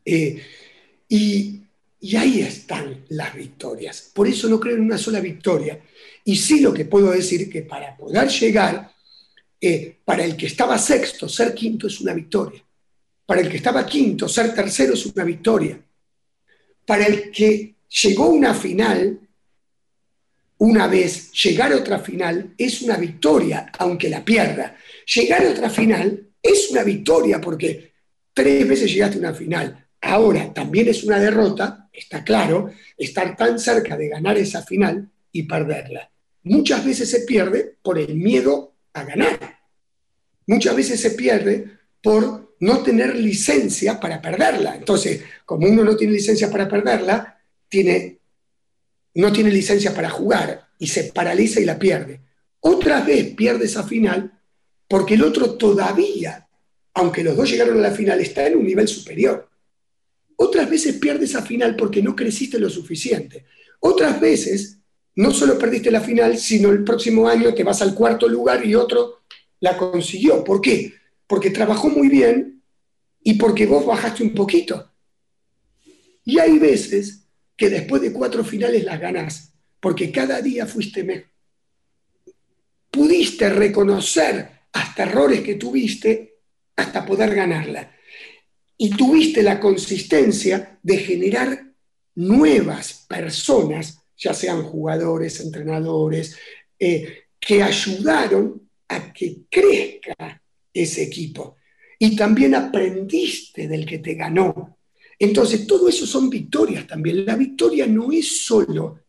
Eh, y y ahí están las victorias. Por eso no creo en una sola victoria. Y sí lo que puedo decir que para poder llegar, eh, para el que estaba sexto, ser quinto es una victoria. Para el que estaba quinto, ser tercero es una victoria. Para el que llegó a una final, una vez, llegar a otra final es una victoria, aunque la pierda. Llegar a otra final es una victoria porque tres veces llegaste a una final. Ahora, también es una derrota, está claro, estar tan cerca de ganar esa final y perderla. Muchas veces se pierde por el miedo a ganar. Muchas veces se pierde por no tener licencia para perderla. Entonces, como uno no tiene licencia para perderla, tiene, no tiene licencia para jugar y se paraliza y la pierde. Otra vez pierde esa final porque el otro todavía, aunque los dos llegaron a la final, está en un nivel superior. Otras veces pierde esa final porque no creciste lo suficiente. Otras veces no solo perdiste la final, sino el próximo año te vas al cuarto lugar y otro la consiguió. ¿Por qué? Porque trabajó muy bien y porque vos bajaste un poquito. Y hay veces que después de cuatro finales las ganás, porque cada día fuiste mejor. Pudiste reconocer hasta errores que tuviste hasta poder ganarla. Y tuviste la consistencia de generar nuevas personas ya sean jugadores, entrenadores, eh, que ayudaron a que crezca ese equipo. Y también aprendiste del que te ganó. Entonces, todo eso son victorias también. La victoria no es solo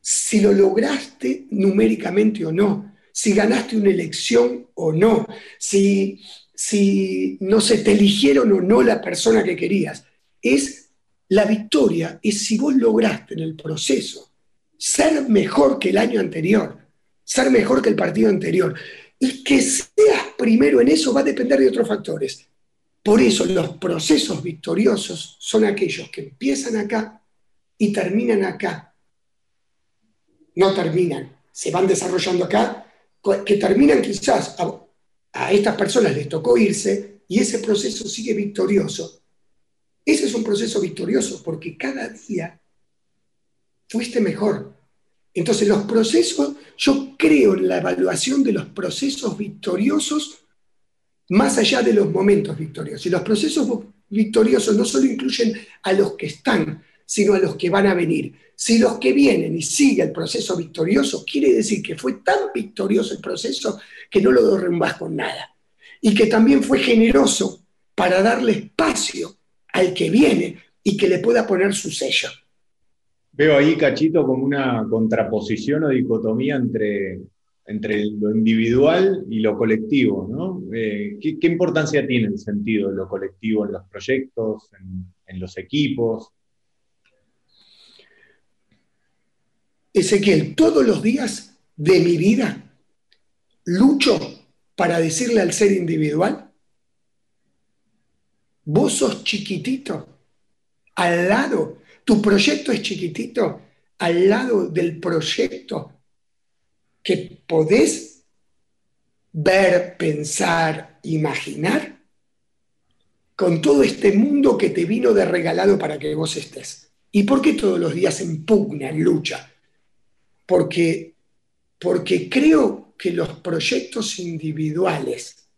si lo lograste numéricamente o no, si ganaste una elección o no, si, si no se te eligieron o no la persona que querías. Es la victoria es si vos lograste en el proceso ser mejor que el año anterior, ser mejor que el partido anterior. Y que primero en eso va a depender de otros factores. Por eso los procesos victoriosos son aquellos que empiezan acá y terminan acá. No terminan, se van desarrollando acá, que terminan quizás a, a estas personas les tocó irse y ese proceso sigue victorioso ese es un proceso victorioso porque cada día fuiste mejor. Entonces los procesos, yo creo en la evaluación de los procesos victoriosos más allá de los momentos victoriosos. Y los procesos victoriosos no solo incluyen a los que están, sino a los que van a venir. Si los que vienen y sigue el proceso victorioso, quiere decir que fue tan victorioso el proceso que no lo derrumbas con nada. Y que también fue generoso para darle espacio al que viene y que le pueda poner su sello.
Veo ahí, Cachito, como una contraposición o dicotomía entre, entre lo individual y lo colectivo. Eh, ¿qué, importancia tiene el sentido de lo colectivo en los proyectos, en los equipos?
Ezequiel, todos los días de mi vida lucho para decirle al ser individual Vos sos chiquitito, al lado, tu proyecto es chiquitito, al lado del proyecto que podés ver, pensar, imaginar, con todo este mundo que te vino de regalado para que vos estés. ¿Y por qué todos los días en pugna, en lucha? Porque, porque creo que los proyectos individuales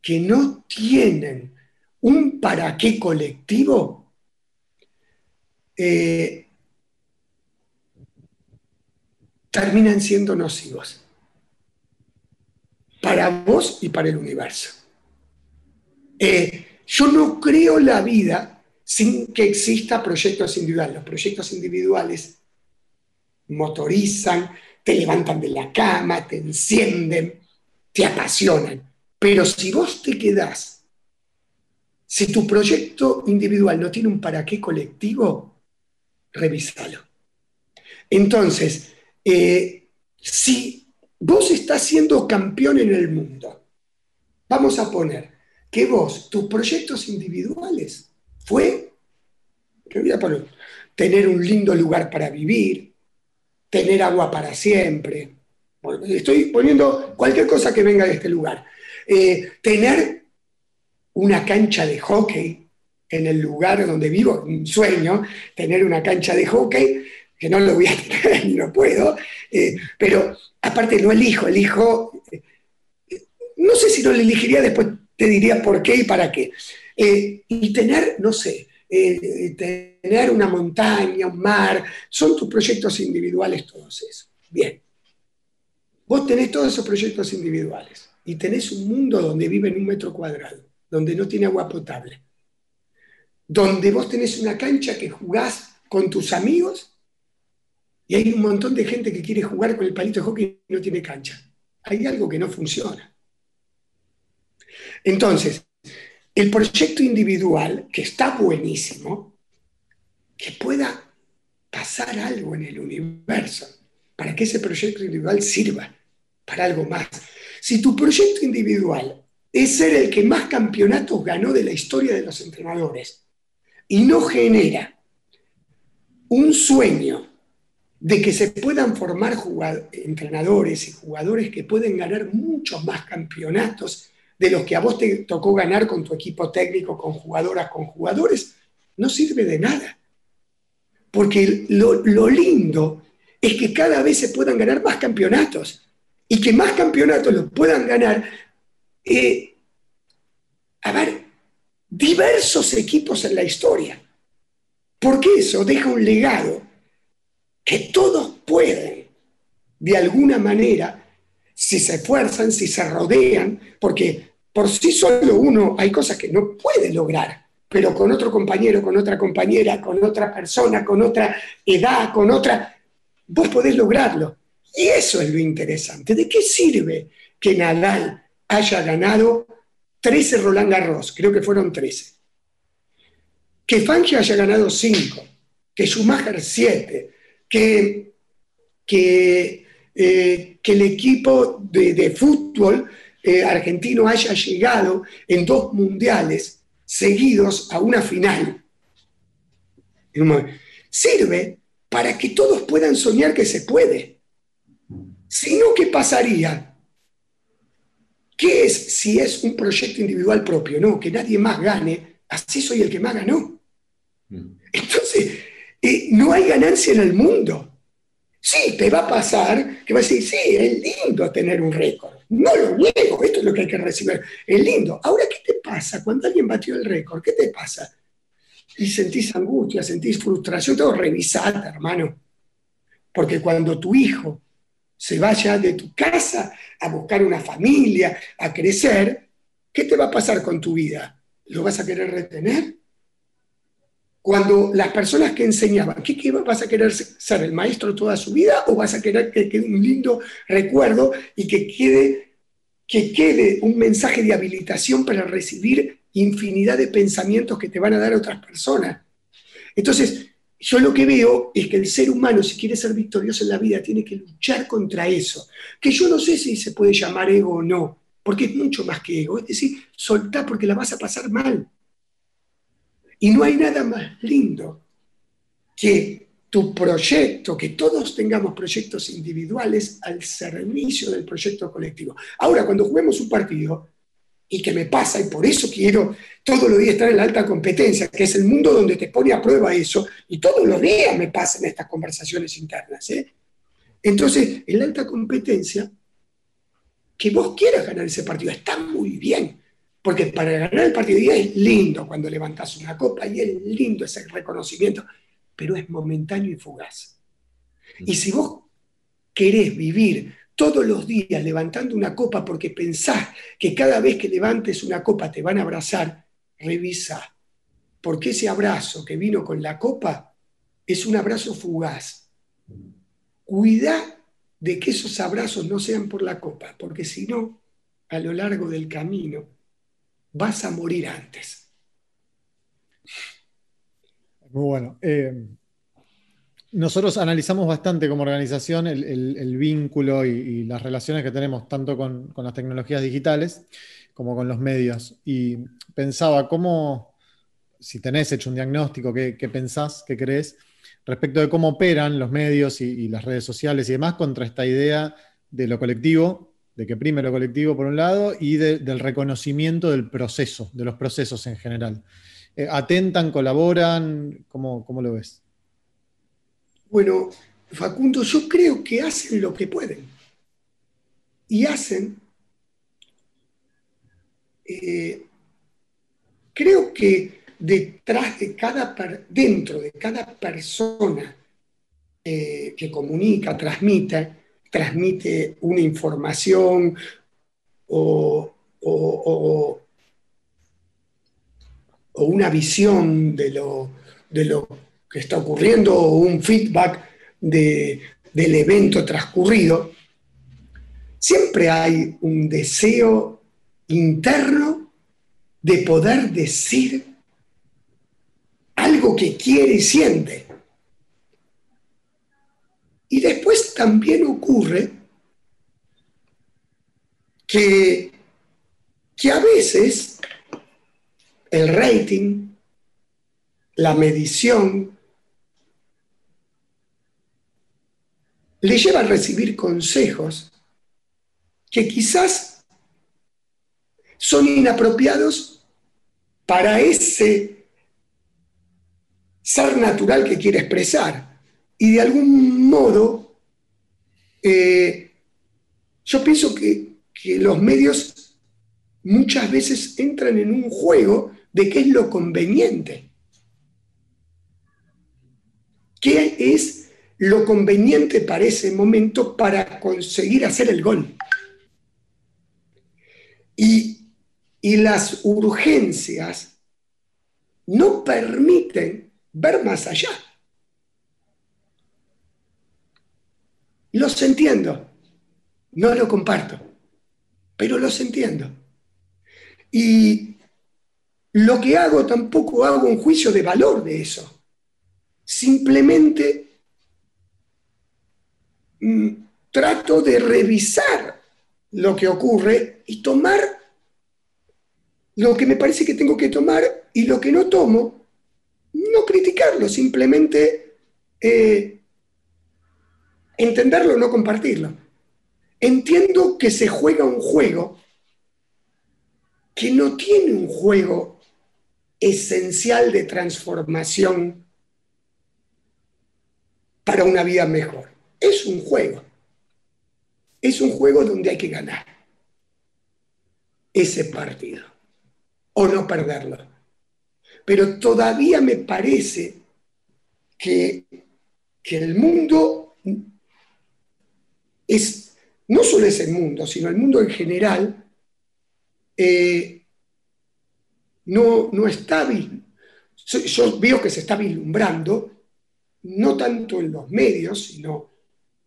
que no tienen un para qué colectivo eh, terminan siendo nocivos para vos y para el universo. Eh, yo no creo la vida sin que exista proyectos individuales. Los proyectos individuales motorizan, te levantan de la cama, te encienden, te apasionan. Pero si vos te quedás si tu proyecto individual no tiene un para qué colectivo, revísalo. Entonces, eh, si vos estás siendo campeón en el mundo, vamos a poner que vos, tus proyectos individuales fue, tener un lindo lugar para vivir, tener agua para siempre, estoy poniendo cualquier cosa que venga de este lugar, eh, tener una cancha de hockey en el lugar donde vivo, un sueño, tener una cancha de hockey, que no lo voy a [laughs] tener ni no puedo, eh, pero aparte no elijo, elijo, eh, no sé si no lo elegiría, después te diría por qué y para qué. Eh, y tener, no sé, tener una montaña, un mar, son tus proyectos individuales todos esos. Bien. Vos tenés todos esos proyectos individuales y tenés un mundo donde vive en un metro cuadrado donde no tiene agua potable, donde vos tenés una cancha que jugás con tus amigos y hay un montón de gente que quiere jugar con el palito de hockey y no tiene cancha. Hay algo que no funciona. Entonces, el proyecto individual, que está buenísimo, que pueda pasar algo en el universo, para que ese proyecto individual sirva para algo más. Si tu proyecto individual es ser el que más campeonatos ganó de la historia de los entrenadores y no genera un sueño de que se puedan formar entrenadores y jugadores que pueden ganar muchos más campeonatos de los que a vos te tocó ganar con tu equipo técnico, con jugadoras, con jugadores, no sirve de nada. Porque lo, lindo es que cada vez se puedan ganar más campeonatos y que más campeonatos los puedan ganar, eh, a ver, diversos equipos en la historia. Porque eso deja un legado que todos pueden, de alguna manera, si se esfuerzan, si se rodean, porque por sí solo uno hay cosas que no puede lograr, pero con otro compañero, con otra compañera, con otra persona, con otra edad, con otra, vos podés lograrlo. Y eso es lo interesante. ¿De qué sirve que Nadal haya ganado 13 Roland Garros? Creo que fueron 13. Que Fangio haya ganado 5, que Schumacher 7, que, que, eh, que el equipo de, fútbol eh, argentino haya llegado en dos mundiales seguidos a una final. Sirve para que todos puedan soñar que se puede. Si no, ¿qué pasaría? ¿Qué es si es un proyecto individual propio? No, que nadie más gane, así soy el que más ganó. Mm. Entonces, eh, no hay ganancia en el mundo. Sí, te va a pasar que vas a decir, sí, es lindo tener un récord. No lo niego, esto es lo que hay que recibir. Es lindo. Ahora, ¿qué te pasa cuando alguien batió el récord? ¿Qué te pasa? Y sentís angustia, sentís frustración, todo revisate, hermano. Porque cuando tu hijo se vaya de tu casa a buscar una familia, a crecer, ¿qué te va a pasar con tu vida? ¿Lo vas a querer retener? cuando las personas que enseñaban, ¿qué, vas a querer ser el maestro toda su vida o vas a querer que quede un lindo recuerdo y que quede, que quede un mensaje de habilitación para recibir infinidad de pensamientos que te van a dar otras personas? Entonces, yo lo que veo es que el ser humano, si quiere ser victorioso en la vida, tiene que luchar contra eso, que yo no sé si se puede llamar ego o no, porque es mucho más que ego, es decir, soltar porque la vas a pasar mal. Y no hay nada más lindo que tu proyecto, que todos tengamos proyectos individuales al servicio del proyecto colectivo. Ahora, cuando juguemos un partido, y que me pasa, y por eso quiero todos los días estar en la alta competencia, que es el mundo donde te pone a prueba eso, y todos los días me pasan estas conversaciones internas. ¿eh? Entonces, en la alta competencia, que vos quieras ganar ese partido, está muy bien, porque para ganar el partido es lindo cuando levantas una copa y es lindo ese reconocimiento, pero es momentáneo y fugaz. Y si vos querés vivir todos los días levantando una copa porque pensás que cada vez que levantes una copa te van a abrazar, revisa. Porque ese abrazo que vino con la copa es un abrazo fugaz. Cuida de que esos abrazos no sean por la copa, porque si no, a lo largo del camino vas a morir antes.
Muy bueno. Eh, nosotros analizamos bastante como organización el, vínculo y, las relaciones que tenemos tanto con, las tecnologías digitales como con los medios. Y pensaba cómo, si tenés hecho un diagnóstico, qué, pensás, qué crees respecto de cómo operan los medios y las redes sociales y demás contra esta idea de lo colectivo de que prime lo colectivo por un lado y del reconocimiento del proceso, de los procesos en general. Eh, ¿Atentan, colaboran? ¿Cómo, ¿Cómo lo ves?
Bueno, Facundo, yo creo que hacen lo que pueden. Y hacen, eh, creo que detrás de cada, dentro de cada persona eh, que comunica, transmite, transmite una información o, una visión de lo, de lo, que está ocurriendo o un feedback del evento transcurrido, siempre hay un deseo interno de poder decir algo que quiere y siente. Y después también ocurre que, que a veces el rating, la medición, le lleva a recibir consejos que quizás son inapropiados para ese ser natural que quiere expresar. Y de algún modo, eh, yo pienso que, que los medios muchas veces entran en un juego de qué es lo conveniente. ¿Qué es lo conveniente para ese momento para conseguir hacer el gol? Y, las urgencias no permiten ver más allá. Los entiendo, no lo comparto, pero los entiendo. Y lo que hago tampoco hago un juicio de valor de eso. Simplemente trato de revisar lo que ocurre y tomar lo que me parece que tengo que tomar y lo que no tomo, no criticarlo, simplemente eh, entenderlo, no compartirlo. Entiendo que se juega un juego que no tiene un juego esencial de transformación para una vida mejor. Es un juego es un juego donde hay que ganar ese partido o no perderlo. Pero todavía me parece que, el mundo es, no solo es el mundo, sino el mundo en general, eh, no, no está, yo veo que se está vislumbrando, no tanto en los medios, sino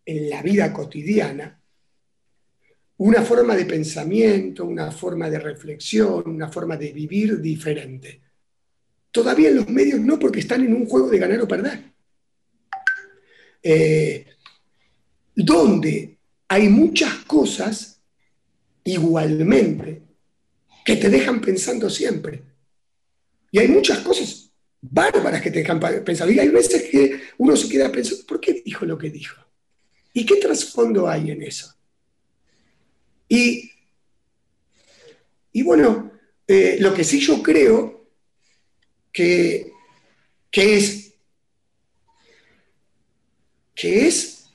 en la vida cotidiana, una forma de pensamiento, una forma de reflexión, una forma de vivir diferente. Todavía en los medios no, porque están en un juego de ganar o perder. Eh, donde hay muchas cosas igualmente que te dejan pensando siempre. Y hay muchas cosas bárbaras que te dejan pensando. Y hay veces que uno se queda pensando, ¿por qué dijo lo que dijo? ¿Y qué trasfondo hay en eso? Y, bueno, eh, lo que sí yo creo que, que es que es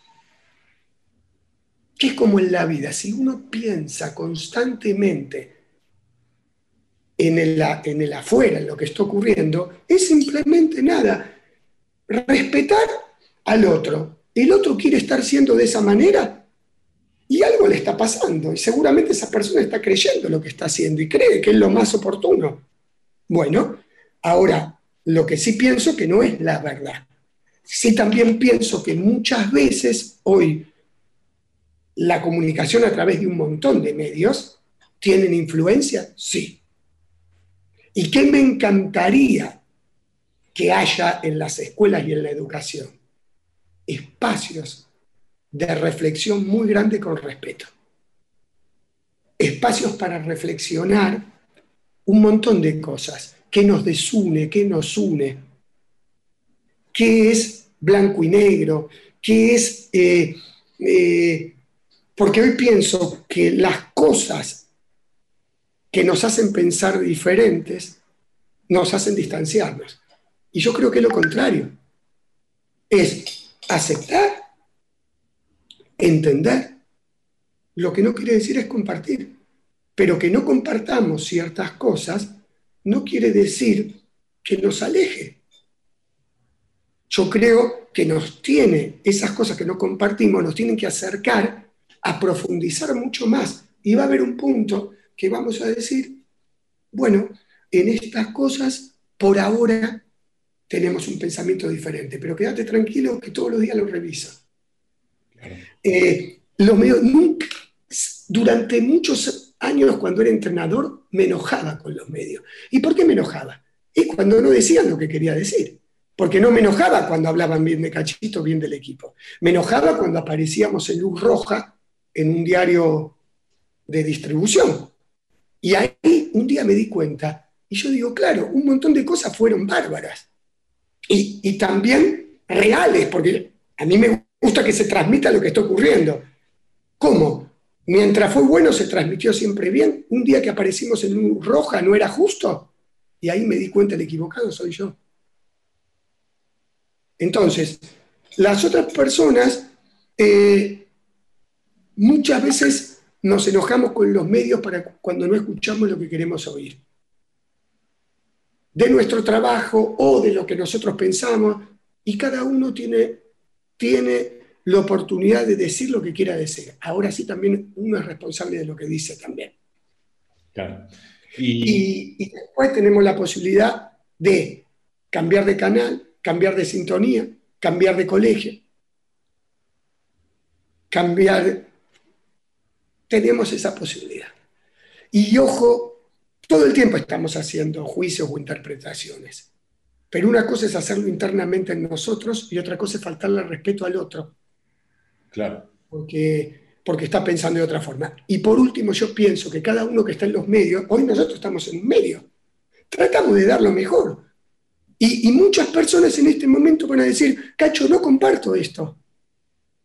que es como en la vida, si uno piensa constantemente en el, en el afuera, en lo que está ocurriendo, es simplemente nada, respetar al otro. El otro quiere estar siendo de esa manera, y algo le está pasando y seguramente esa persona está creyendo lo que está haciendo y cree que es lo más oportuno. Bueno, ahora, lo que sí pienso que no es la verdad. Sí también pienso que muchas veces hoy la comunicación a través de un montón de medios tienen influencia, sí. ¿Y qué me encantaría que haya en las escuelas y en la educación? Espacios de reflexión muy grande con respeto. Espacios para reflexionar un montón de cosas. ¿Qué nos desune? ¿Qué nos une? ¿Qué es blanco y negro? ¿Qué es... Eh, eh, porque hoy pienso que las cosas que nos hacen pensar diferentes nos hacen distanciarnos. Y yo creo que lo contrario. Es aceptar entender. Lo que no quiere decir es compartir. Pero que no compartamos ciertas cosas no quiere decir que nos aleje. Yo creo que nos tiene, esas cosas que no compartimos, nos tienen que acercar a profundizar mucho más. Y va a haber un punto que vamos a decir, bueno, en estas cosas, por ahora tenemos un pensamiento diferente, pero quédate tranquilo que todos los días lo reviso. Eh, los medios nunca, durante muchos años cuando era entrenador me enojaba con los medios. ¿Y por qué me enojaba? Y cuando no decían lo que quería decir. Porque no me enojaba cuando hablaban bien de Cachito, bien del equipo. Me enojaba cuando aparecíamos en luz roja en un diario de distribución. Y ahí un día me di cuenta, y yo digo, claro, un montón de cosas fueron bárbaras. Y, también reales, porque a mí me gusta que se transmita lo que está ocurriendo. ¿Cómo? Mientras fue bueno, se transmitió siempre bien. Un día que aparecimos en luz roja no era justo. Y ahí me di cuenta, el equivocado soy yo. Entonces, las otras personas eh, muchas veces nos enojamos con los medios para cuando no escuchamos lo que queremos oír. De nuestro trabajo o de lo que nosotros pensamos, y cada uno tiene, tiene la oportunidad de decir lo que quiera decir. Ahora sí también uno es responsable de lo que dice también. Y... y después tenemos la posibilidad de cambiar de canal, cambiar de sintonía, cambiar de colegio, cambiar... Tenemos esa posibilidad. Y ojo, todo el tiempo estamos haciendo juicios o interpretaciones. Pero una cosa es hacerlo internamente en nosotros y otra cosa es faltarle respeto al otro.
Claro.
Porque, porque está pensando de otra forma. Y por último, yo pienso que cada uno que está en los medios, hoy nosotros estamos en un medio, tratamos de dar lo mejor. Y, y muchas personas en este momento van a decir, Cacho, no comparto esto.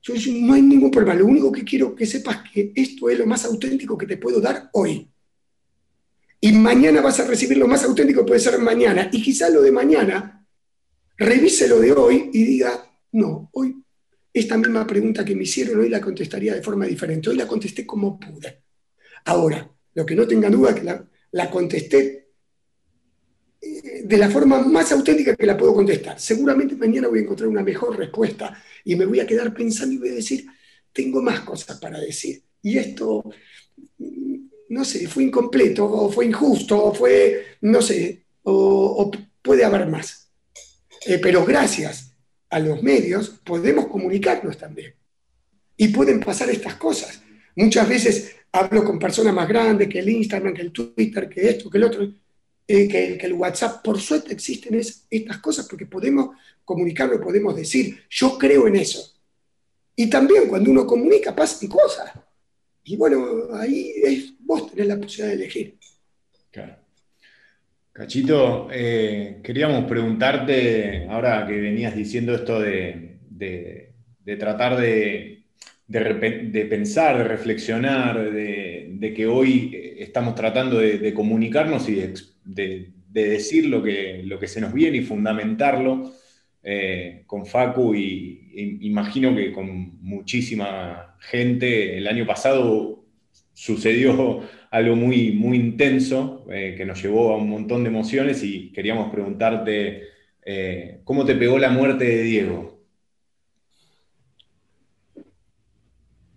Yo no hay ningún problema, lo único que quiero que sepas es que esto es lo más auténtico que te puedo dar hoy. Y mañana vas a recibir lo más auténtico que puede ser mañana. Y quizás lo de mañana, revise lo de hoy y diga, no, hoy esta misma pregunta que me hicieron hoy la contestaría de forma diferente. Hoy la contesté como pude. Ahora, lo que no tenga duda es que la, contesté eh, de la forma más auténtica que la puedo contestar. Seguramente mañana voy a encontrar una mejor respuesta y me voy a quedar pensando y voy a decir, tengo más cosas para decir. Y esto, no sé, fue incompleto, o fue injusto, o fue, no sé, o, puede haber más. Eh, pero gracias a los medios, podemos comunicarnos también. Y pueden pasar estas cosas. Muchas veces hablo con personas más grandes que el Instagram, que el Twitter, que esto, que el otro, eh, que, el WhatsApp. Por suerte existen estas cosas porque podemos comunicarlo, podemos decir, yo creo en eso. Y también cuando uno comunica pasan cosas. Y bueno, ahí es, vos tenés la posibilidad de elegir.
Claro. Cachito, eh, queríamos preguntarte, ahora que venías diciendo esto de, tratar de, pensar, de reflexionar, de, que hoy estamos tratando de, comunicarnos y de, decir lo que, lo que se nos viene y fundamentarlo eh, con Facu y, imagino que con muchísima gente. El año pasado sucedió algo muy, muy intenso eh, que nos llevó a un montón de emociones y queríamos preguntarte eh, cómo te pegó la muerte de Diego.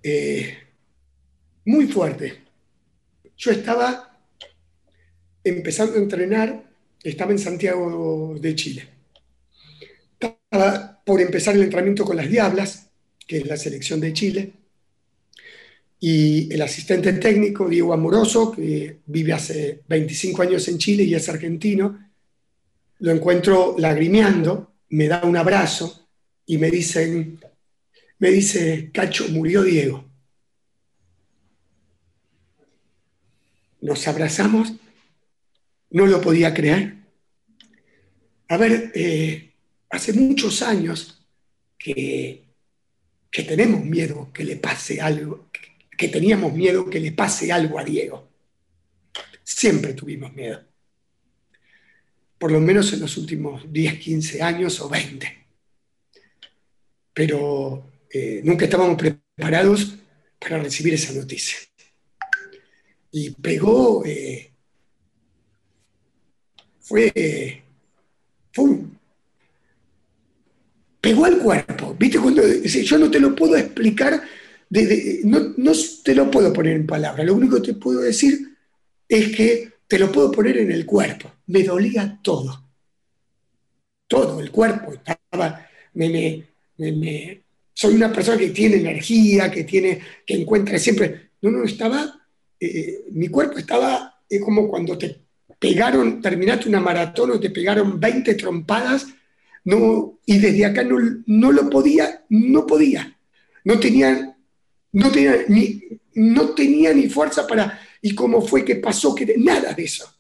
Eh, muy fuerte. Yo estaba empezando a entrenar, estaba en Santiago de Chile. Estaba por empezar el entrenamiento con las Diablas, que es la selección de Chile y el asistente técnico, Diego Amoroso, que vive hace 25 años en Chile y es argentino, lo encuentro lagrimeando, me da un abrazo y me dicen, me dice, Cacho, murió Diego. Nos abrazamos, no lo podía creer. A ver, eh, hace muchos años que, que tenemos miedo que le pase algo, teníamos miedo que le pase algo a Diego. Siempre tuvimos miedo. Por lo menos en los últimos 10, 15 años o 20. Pero eh, nunca estábamos preparados para recibir esa noticia. Y pegó, eh, fue, fue pegó al cuerpo. ¿Viste? Cuando yo no te lo puedo explicar no, te lo puedo poner en palabras, lo único que te puedo decir es que te lo puedo poner en el cuerpo. Me dolía todo. Todo, el cuerpo estaba, soy una persona que tiene energía, que tiene, que encuentra siempre. No, no, estaba eh, mi cuerpo estaba, es como cuando te pegaron, terminaste una maratón o te pegaron 20 trompadas, no, y desde acá no, no lo podía, no podía. No tenía, no tenía ni, no tenía ni fuerza para, y cómo fue que pasó, que nada de eso.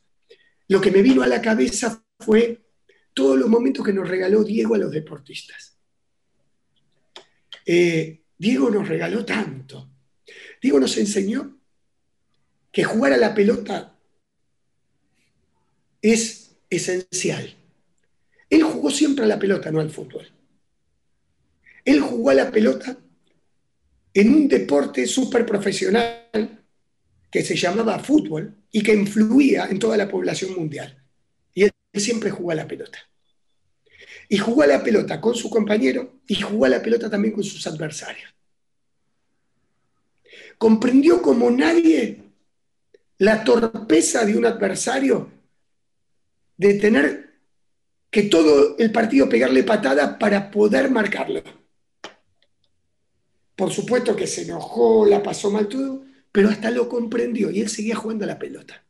Lo que me vino a la cabeza fue todos los momentos que nos regaló Diego a los deportistas. Eh, Diego nos regaló tanto. Diego nos enseñó que jugar a la pelota es esencial. Él jugó siempre a la pelota, no al fútbol. Él jugó a la pelota en un deporte súper profesional que se llamaba fútbol y que influía en toda la población mundial. Y él siempre jugó a la pelota. Y jugó a la pelota con su compañero y jugó a la pelota también con sus adversarios. Comprendió como nadie la torpeza de un adversario de tener que todo el partido pegarle patada para poder marcarlo. Por supuesto que se enojó, la pasó mal todo, pero hasta lo comprendió y él seguía jugando a la pelota.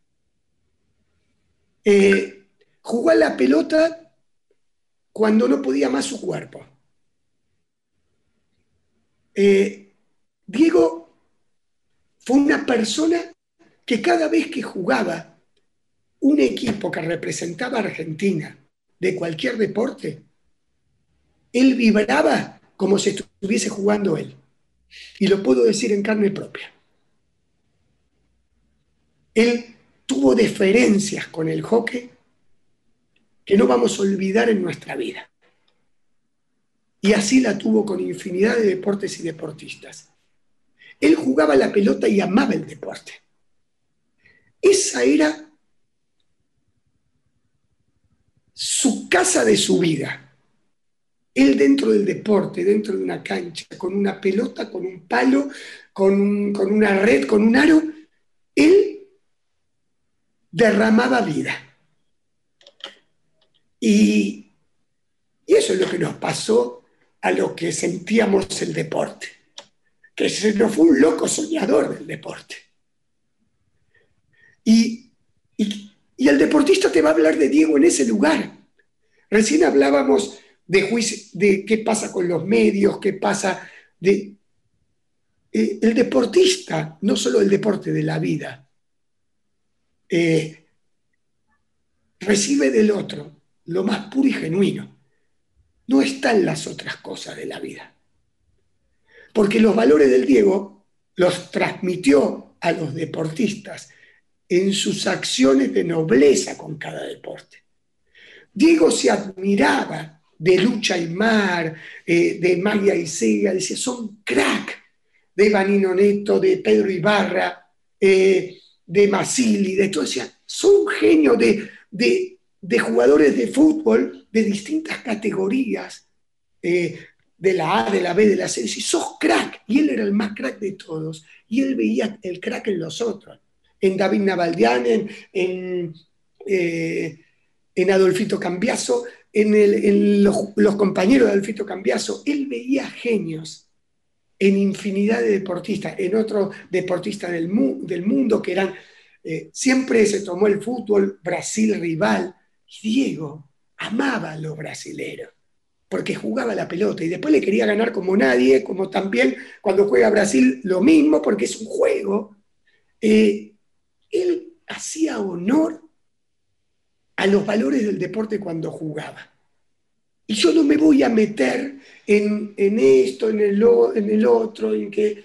Eh, jugó a la pelota cuando no podía más su cuerpo. Eh, Diego fue una persona que cada vez que jugaba un equipo que representaba a Argentina de cualquier deporte, él vibraba como si estuviese jugando él. Y lo puedo decir en carne propia. Él tuvo diferencias con el hockey que no vamos a olvidar en nuestra vida. Y así la tuvo con infinidad de deportes y deportistas. Él jugaba la pelota y amaba el deporte. Esa era su casa de su vida. Él dentro del deporte, dentro de una cancha, con una pelota, con un palo, con, con una red, con un aro, él derramaba vida. Y, y eso es lo que nos pasó a lo que sentíamos el deporte, que se nos fue un loco soñador del deporte. Y, y, y el deportista te va a hablar de Diego en ese lugar. Recién hablábamos de, de qué pasa con los medios, qué pasa de... Eh, el deportista, no solo el deporte de la vida, eh, recibe del otro lo más puro y genuino. No están las otras cosas de la vida. Porque los valores del Diego los transmitió a los deportistas en sus acciones de nobleza con cada deporte. Diego se admiraba de Lucha y Mar, eh, de Magia y Sega, decía, son crack, de Vanino Neto, de Pedro Ibarra, eh, de Masili, de todo, decía, son genios de, de, jugadores de fútbol de distintas categorías, eh, de la A, de la B, de la C, decía, sos crack, y él era el más crack de todos, y él veía el crack en los otros, en David Navaldian, en, en, en Adolfito Cambiaso, en, los, compañeros de Alfito Cambiaso, él veía genios en infinidad de deportistas, en otros deportistas del, mundo que eran, eh, siempre se tomó el fútbol Brasil rival, Diego amaba a los brasileros, porque jugaba la pelota y después le quería ganar como nadie, como también cuando juega Brasil lo mismo, porque es un juego. Eh, él hacía honor a los valores del deporte cuando jugaba. Y yo no me voy a meter en, esto, en el, en el, otro, en, que,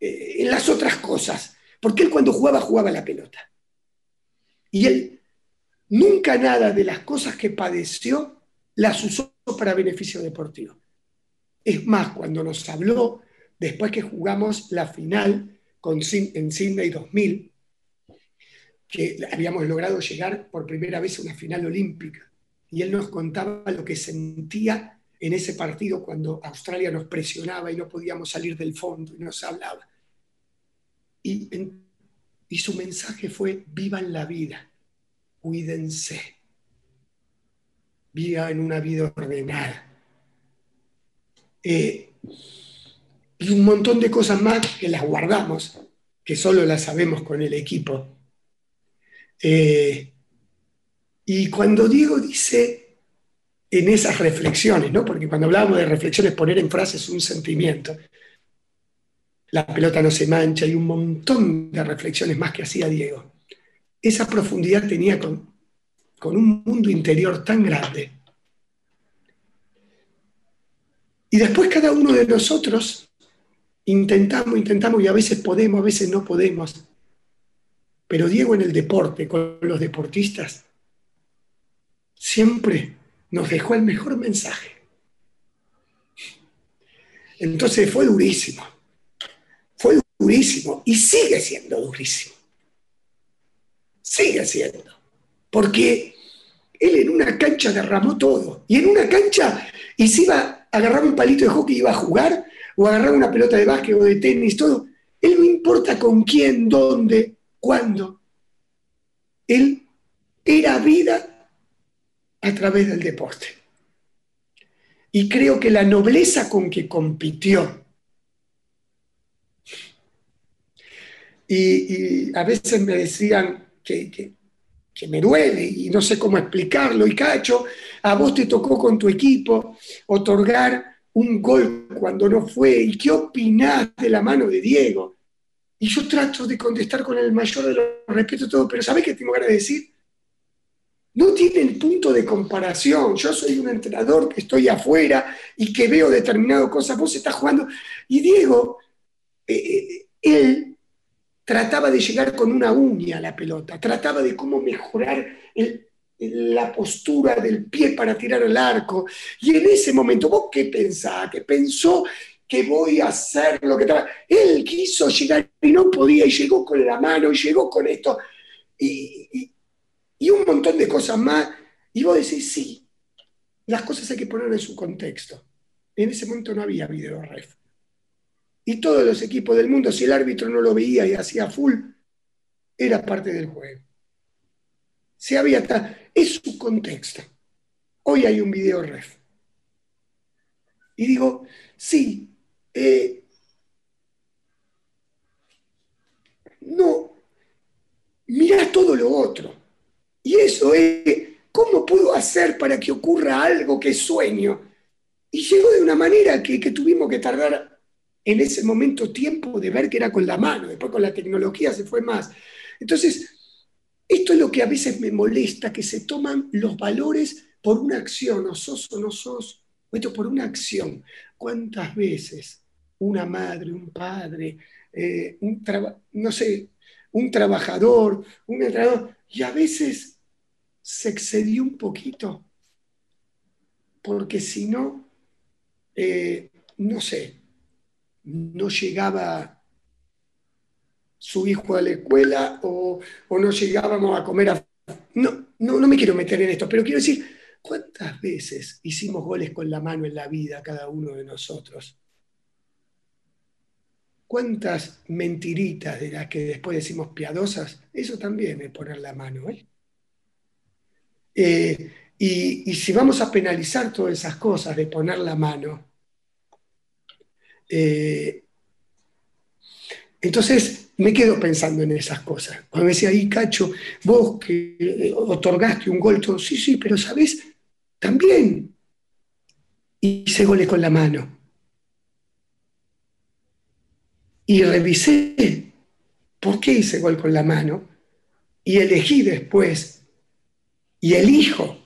eh, en las otras cosas, porque él cuando jugaba jugaba la pelota. Y él nunca nada de las cosas que padeció las usó para beneficio deportivo. Es más, cuando nos habló, después que jugamos la final con, en Sydney 2000, que habíamos logrado llegar por primera vez a una final olímpica. Y él nos contaba lo que sentía en ese partido cuando Australia nos presionaba y no podíamos salir del fondo y nos hablaba. Y, y su mensaje fue, vivan la vida, cuídense, vivan una vida ordenada. Eh, y un montón de cosas más que las guardamos que solo la sabemos con el equipo. Eh, y cuando Diego dice en esas reflexiones, ¿no? porque cuando hablábamos de reflexiones, poner en frases un sentimiento, la pelota no se mancha y un montón de reflexiones más que hacía Diego. Esa profundidad tenía con, con un mundo interior tan grande. Y después cada uno de nosotros intentamos, intentamos y a veces podemos, a veces no podemos. Pero Diego en el deporte, con los deportistas, siempre nos dejó el mejor mensaje. Entonces fue durísimo, fue durísimo y sigue siendo durísimo. Sigue siendo. Porque él en una cancha derramó todo. Y en una cancha, y se iba a agarrar un palito de hockey y iba a jugar, o agarrar una pelota de básquet o de tenis, todo. Él no importa con quién, dónde, cuándo. Él era vida a través del deporte. Y creo que la nobleza con que compitió, y, a veces me decían que, que, me duele y no sé cómo explicarlo, y Cacho, a vos te tocó con tu equipo otorgar un gol cuando no fue, y qué opinás de la mano de Diego. Y yo trato de contestar con el mayor de los respetos todo, pero ¿sabés qué tengo ganas de decir? No tienen punto de comparación. Yo soy un entrenador que estoy afuera y que veo determinadas cosas. Vos estás jugando. Y Diego, eh, eh, él trataba de llegar con una uña a la pelota, trataba de cómo mejorar la postura del pie para tirar el arco. Y en ese momento, ¿vos qué pensás? Que pensó que voy a hacer lo que estaba. Él quiso llegar y no podía, y llegó con la mano, y llegó con esto. y, un montón de cosas más. Y vos decís, sí, las cosas hay que poner en su contexto. En ese momento no había video ref. Y todos los equipos del mundo, si el árbitro no lo veía y hacía full, era parte del juego. Si había es su contexto. Hoy hay un video ref. Y digo, sí, eh, no, mira todo lo otro. Y eso es, ¿cómo puedo hacer para que ocurra algo que sueño? Y llegó de una manera que, tuvimos que tardar en ese momento tiempo de ver que era con la mano, después con la tecnología se fue más. Entonces, esto es lo que a veces me molesta, que se toman los valores por una acción, o sos o no sos, esto por una acción. ¿Cuántas veces una madre, un padre, eh, un no sé, un trabajador, un entrenador, y a veces se excedió un poquito, porque si no, eh, no sé, no llegaba su hijo a la escuela o, no llegábamos a comer a... No, no, no me quiero meter en esto, pero quiero decir, ¿cuántas veces hicimos goles con la mano en la vida cada uno de nosotros? ¿Cuántas mentiritas de las que después decimos piadosas? Eso también es poner la mano. ¿eh? Eh, y, si vamos a penalizar todas esas cosas de poner la mano, eh, entonces me quedo pensando en esas cosas. Cuando me decía, ahí Cacho, vos que otorgaste un gol, sí, sí, pero sabes, también. Hice goles con la mano. Y revisé por qué hice gol con la mano. Y elegí después y elijo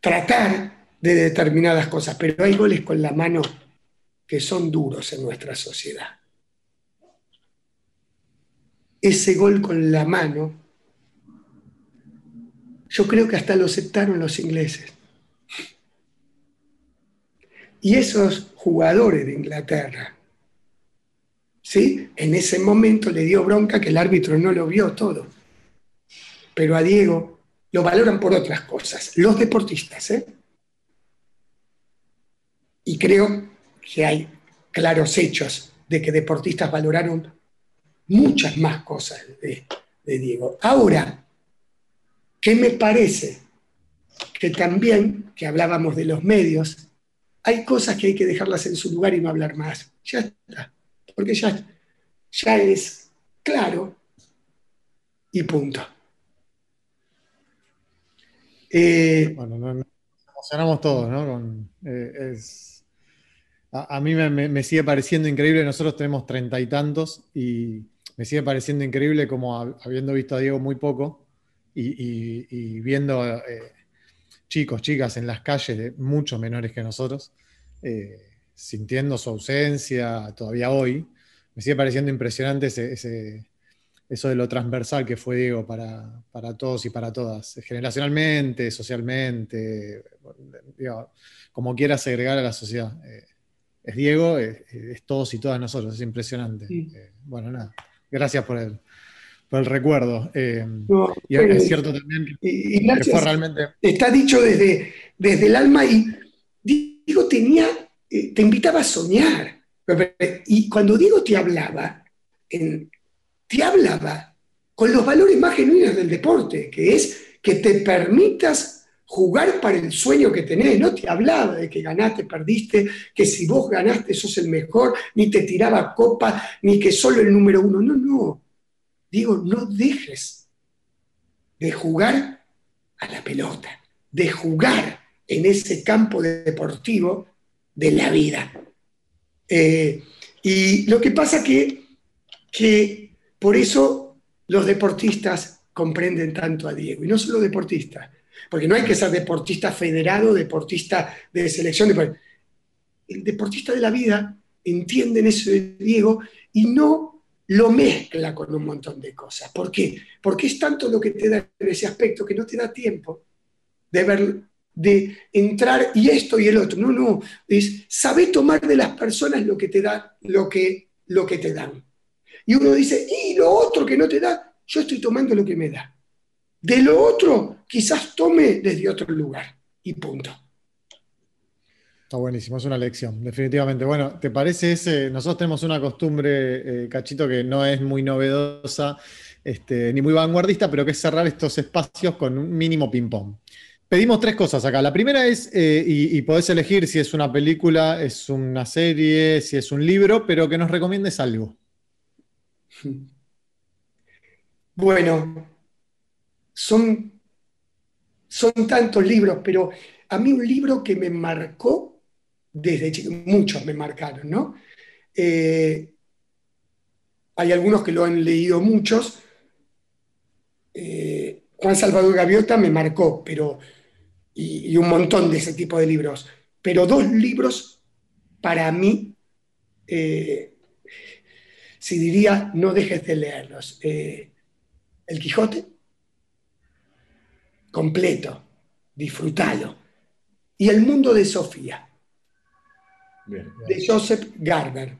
tratar de determinadas cosas, pero hay goles con la mano que son duros en nuestra sociedad. Ese gol con la mano, yo creo que hasta lo aceptaron los ingleses. Y esos jugadores de Inglaterra ¿sí? En ese momento le dio bronca que el árbitro no lo vio todo. Pero a Diego lo valoran por otras cosas, los deportistas. ¿eh? Y creo que hay claros hechos de que deportistas valoraron muchas más cosas de, de Diego. Ahora, ¿qué me parece? Que también, que hablábamos de los medios, hay cosas que hay que dejarlas en su lugar y no hablar más. Ya está porque ya, ya es claro y punto. Eh,
bueno, nos emocionamos todos, ¿no? Eh, a, mí me, sigue pareciendo increíble, nosotros tenemos treinta y tantos y me sigue pareciendo increíble como habiendo visto a Diego muy poco y, viendo eh, chicos, chicas en las calles, muchos menores que nosotros, sintiendo su ausencia todavía hoy, me sigue pareciendo impresionante ese eso de lo transversal que fue Diego para, todos y para todas, generacionalmente, socialmente, como quiera segregar a la sociedad. Eh, es Diego, es, todos y todas nosotros, es impresionante. Eh, bueno, nada, gracias por el, por el recuerdo. Eh, y es cierto también
que, fue realmente... Está dicho desde, desde el alma y Diego tenía, te invitaba a soñar. Y cuando Diego te hablaba, en, te hablaba con los valores más genuinos del deporte, que es que te permitas jugar para el sueño que tenés. No te hablaba de que ganaste, perdiste, que si vos ganaste sos el mejor, ni te tiraba copa, ni que solo el número uno. No, no. Digo, no dejes de jugar a la pelota, de jugar en ese campo deportivo de la vida. Eh, y lo que pasa que, que por eso los deportistas comprenden tanto a Diego, y no solo deportistas, porque no hay que ser deportista federado, deportista de selección. el deportista de la vida entiende eso de Diego y no lo mezcla con un montón de cosas. ¿Por qué? Porque es tanto lo que te da ese aspecto que no te da tiempo de ver, de entrar y esto y el otro. No, no, es saber tomar de las personas lo que te da, lo que, lo que te dan. Y uno dice, y lo otro que no te da, yo estoy tomando lo que me da. De lo otro, quizás tome desde otro lugar. Y punto.
Está buenísimo, es una lección, definitivamente. Bueno, ¿te parece ese? Nosotros tenemos una costumbre, eh, Cachito, que no es muy novedosa este, ni muy vanguardista, pero que es cerrar estos espacios con un mínimo ping-pong. Pedimos tres cosas acá. La primera es, eh, y, podés elegir si es una película, es una serie, si es un libro, pero que nos recomiendes algo. [laughs]
Bueno, son, son tantos libros, pero a mí un libro que me marcó desde chico, muchos me marcaron, ¿no? Eh, hay algunos que lo han leído muchos. Eh, Juan Salvador Gaviota me marcó, pero y, un montón de ese tipo de libros. Pero dos libros para mí eh, si diría no dejes de leerlos. El Quijote, completo, disfrútalo. Y El mundo de Sofía, de Joseph Garber.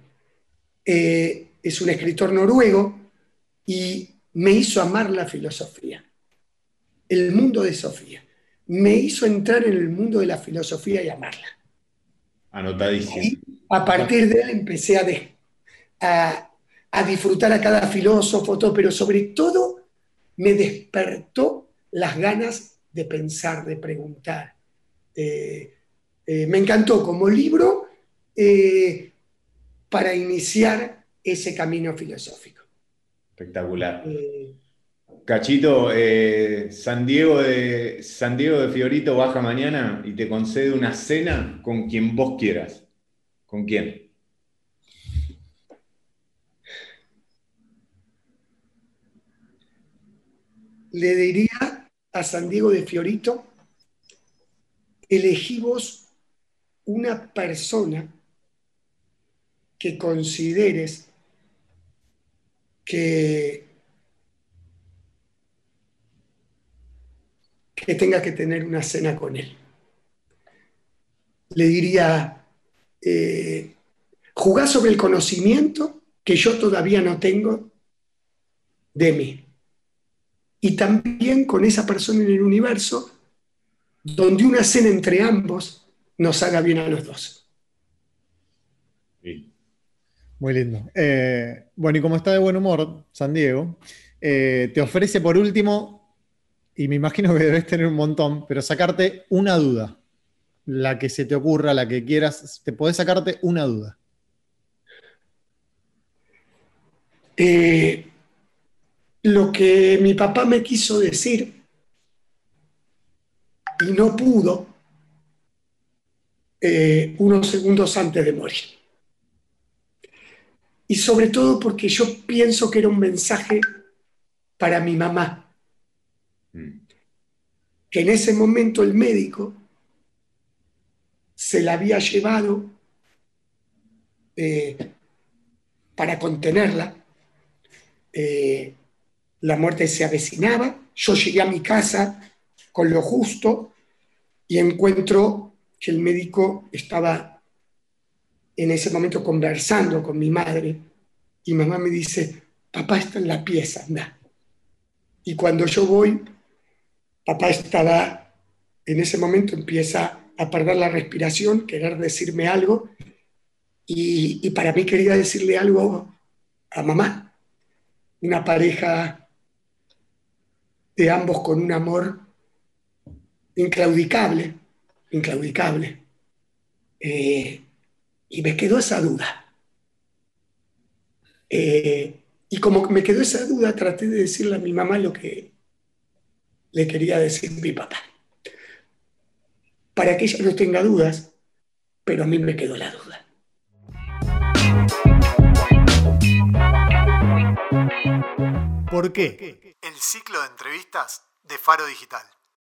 Eh, es un escritor noruego y me hizo amar la filosofía. El mundo de Sofía. Me hizo entrar en el mundo de la filosofía y amarla.
Anotadísimo.
Y a partir de él empecé a, a, a disfrutar a cada filósofo, todo, pero sobre todo me despertó las ganas de pensar, de preguntar. Eh, eh, me encantó como libro eh, para iniciar ese camino filosófico.
Espectacular. Cachito, San, Diego de, San Diego de Fiorito baja mañana y te concede una cena con quien vos quieras. ¿Con quién?
le diría a San Diego de Fiorito, elegí vos una persona que consideres que, que tenga que tener una cena con él. Le diría, eh, jugá sobre el conocimiento que yo todavía no tengo de mí y también con esa persona en el universo donde una cena entre ambos nos haga bien a los dos.
Muy lindo. Eh, bueno, y como está de buen humor, San Diego, eh, te ofrece por último, y me imagino que debes tener un montón, pero sacarte una duda. La que se te ocurra, la que quieras, te podés sacarte una duda.
Eh, lo que mi papá me quiso decir y no pudo unos segundos antes de morir. Y sobre todo porque yo pienso que era un mensaje para mi mamá, mm. que en ese momento el médico se la había llevado eh, para contenerla. Eh, la muerte se avecinaba, yo llegué a mi casa con lo justo y encuentro que el médico estaba en ese momento conversando con mi madre y mamá me dice, papá está en la pieza, anda. Y cuando yo voy, papá estaba, en ese momento empieza a perder la respiración, querer decirme algo, y, para mí quería decirle algo a mamá, una pareja de ambos con un amor inclaudicable, inclaudicable. Eh, y me quedó esa duda. Eh, y como me quedó esa duda, traté de decirle a mi mamá lo que le quería decir mi papá. Para que ella no tenga dudas, pero a mí me quedó la duda.
¿Por qué? El ciclo de entrevistas de Faro Digital.